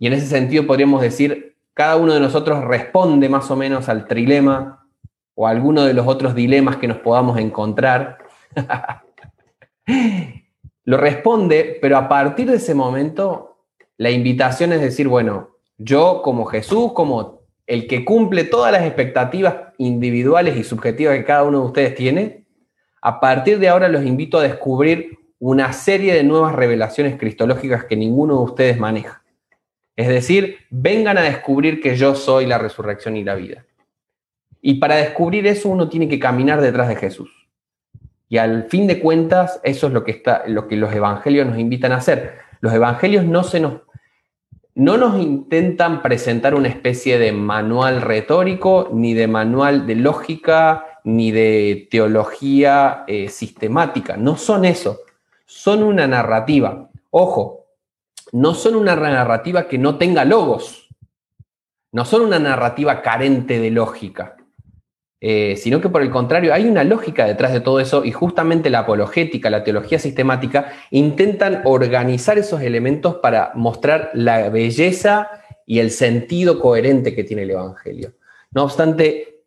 y en ese sentido podríamos decir, cada uno de nosotros responde más o menos al trilema o a alguno de los otros dilemas que nos podamos encontrar. Lo responde, pero a partir de ese momento, la invitación es decir, bueno, yo como Jesús, como el que cumple todas las expectativas individuales y subjetivas que cada uno de ustedes tiene, a partir de ahora los invito a descubrir una serie de nuevas revelaciones cristológicas que ninguno de ustedes maneja. Es decir, vengan a descubrir que yo soy la resurrección y la vida. Y para descubrir eso uno tiene que caminar detrás de Jesús. Y al fin de cuentas, eso es lo que, está, lo que los evangelios nos invitan a hacer. Los evangelios no se nos... no nos intentan presentar una especie de manual retórico, ni de manual de lógica, ni de teología eh, sistemática. No son eso. Son una narrativa. Ojo, no son una narrativa que no tenga logos. No son una narrativa carente de lógica. Eh, sino que por el contrario hay una lógica detrás de todo eso y justamente la apologética, la teología sistemática, intentan organizar esos elementos para mostrar la belleza y el sentido coherente que tiene el Evangelio. No obstante,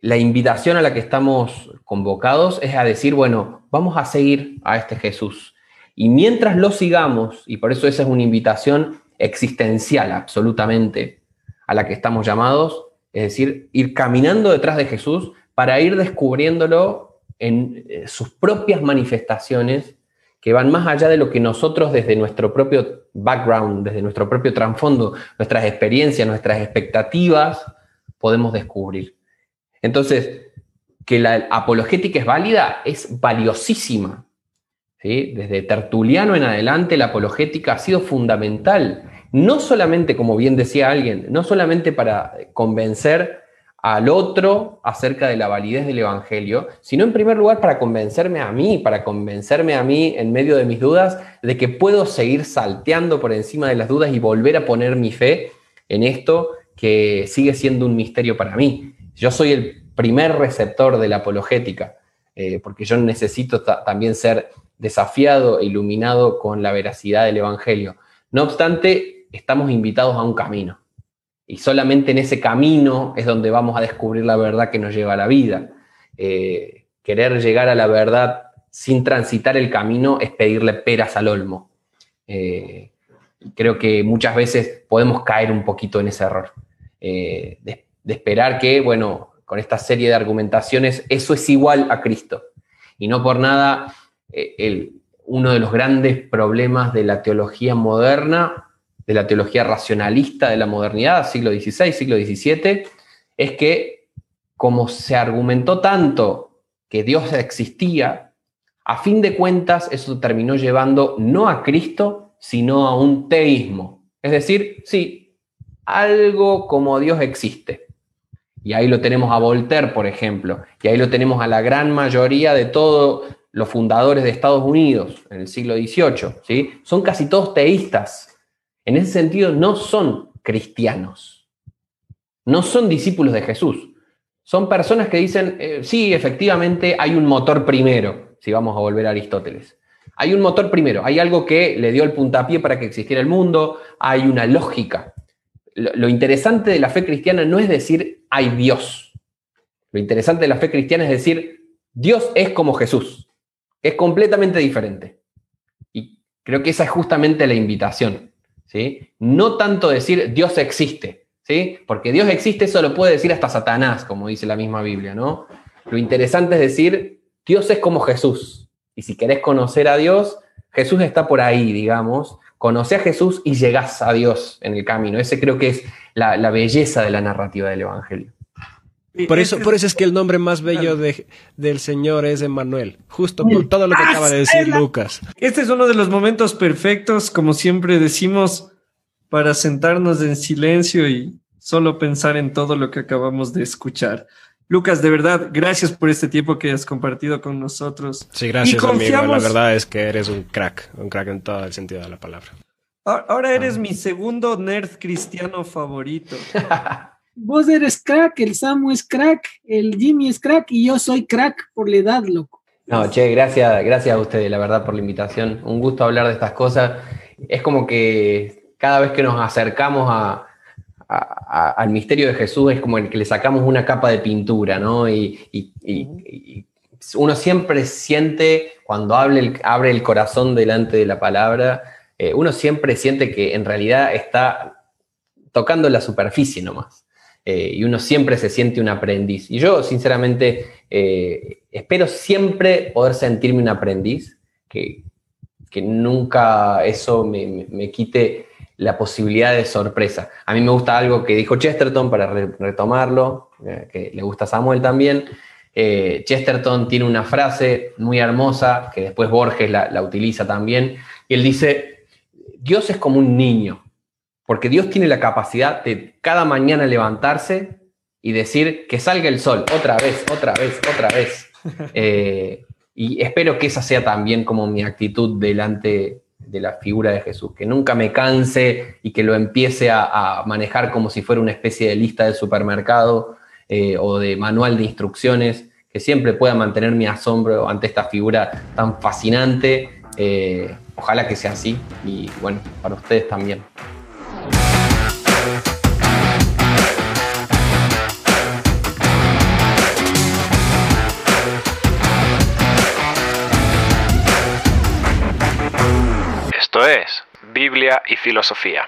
la invitación a la que estamos convocados es a decir, bueno, vamos a seguir a este Jesús. Y mientras lo sigamos, y por eso esa es una invitación existencial absolutamente a la que estamos llamados, es decir, ir caminando detrás de Jesús para ir descubriéndolo en eh, sus propias manifestaciones que van más allá de lo que nosotros desde nuestro propio background, desde nuestro propio trasfondo, nuestras experiencias, nuestras expectativas, podemos descubrir. Entonces, que la apologética es válida es valiosísima. Desde Tertuliano en adelante, la apologética ha sido fundamental no solamente, como bien decía alguien, no solamente para convencer al otro acerca de la validez del Evangelio, sino en primer lugar para convencerme a mí, para convencerme a mí en medio de mis dudas de que puedo seguir salteando por encima de las dudas y volver a poner mi fe en esto que sigue siendo un misterio para mí. Yo soy el primer receptor de la apologética, eh, porque yo necesito también ser desafiado e iluminado con la veracidad del Evangelio. No obstante, estamos invitados a un camino. Y solamente en ese camino es donde vamos a descubrir la verdad que nos lleva a la vida. Eh, querer llegar a la verdad sin transitar el camino es pedirle peras al olmo. Eh, creo que muchas veces podemos caer un poquito en ese error. Eh, de, esperar que, bueno, con esta serie de argumentaciones, eso es igual a Cristo. Y no por nada, uno de los grandes problemas de la teología moderna de la teología racionalista de la modernidad, siglo XVI, siglo XVII, es que como se argumentó tanto que Dios existía, a fin de cuentas eso terminó llevando no a Cristo, sino a un teísmo. Es decir, sí, algo como Dios existe. Y ahí lo tenemos a Voltaire, por ejemplo, y ahí lo tenemos a la gran mayoría de todos los fundadores de Estados Unidos en el siglo XVIII. ¿sí? Son casi todos teístas en ese sentido no son cristianos, no son discípulos de Jesús. Son personas que dicen, eh, sí, efectivamente hay un motor primero, si vamos a volver a Aristóteles. Hay un motor primero, hay algo que le dio el puntapié para que existiera el mundo, hay una lógica. lo interesante de la fe cristiana no es decir hay Dios. Lo interesante de la fe cristiana es decir Dios es como Jesús. Es completamente diferente. Y creo que esa es justamente la invitación. No tanto decir Dios existe, ¿sí? Porque Dios existe, eso lo puede decir hasta Satanás, como dice la misma Biblia, ¿no? Lo interesante es decir, Dios es como Jesús. Y si querés conocer a Dios, Jesús está por ahí, digamos. Conoce a Jesús y llegás a Dios en el camino. Ese creo que es la, belleza de la narrativa del Evangelio. Por eso, por eso es que el nombre más bello del Señor es Emmanuel, justo por todo lo que acaba de decir Lucas. Este es uno de los momentos perfectos, como siempre decimos, para sentarnos en silencio y solo pensar en todo lo que acabamos de escuchar. Lucas, de verdad, gracias por este tiempo que has compartido con nosotros. Sí, gracias, amigo. La verdad es que eres un crack, un crack en todo el sentido de la palabra. Ahora eres mi segundo nerd cristiano favorito. Vos eres crack, el Samu es crack, el Jimmy es crack y yo soy crack por la edad, loco. No, che, gracias, gracias a ustedes, la verdad, por la invitación. Un gusto hablar de estas cosas. Es como que cada vez que nos acercamos al misterio de Jesús es como el que le sacamos una capa de pintura, ¿no? Y, uno siempre siente, cuando abre el, abre el corazón delante de la palabra, eh, uno siempre siente que en realidad está tocando la superficie nomás. Eh, y uno siempre se siente un aprendiz. Y yo, sinceramente, eh, espero siempre poder sentirme un aprendiz, que, nunca eso me, quite la posibilidad de sorpresa. A mí me gusta algo que dijo Chesterton para retomarlo, eh, que le gusta a Samuel también. Chesterton tiene una frase muy hermosa que después Borges la utiliza también, y él dice, Dios es como un niño. Porque Dios tiene la capacidad de cada mañana levantarse y decir que salga el sol, otra vez, otra vez, otra vez. Eh, y espero que esa sea también como mi actitud delante de la figura de Jesús, que nunca me canse y que lo empiece a, manejar como si fuera una especie de lista de supermercado eh, o de manual de instrucciones, que siempre pueda mantener mi asombro ante esta figura tan fascinante. Eh, ojalá que sea así y bueno, para ustedes también. Esto es Biblia y Filosofía.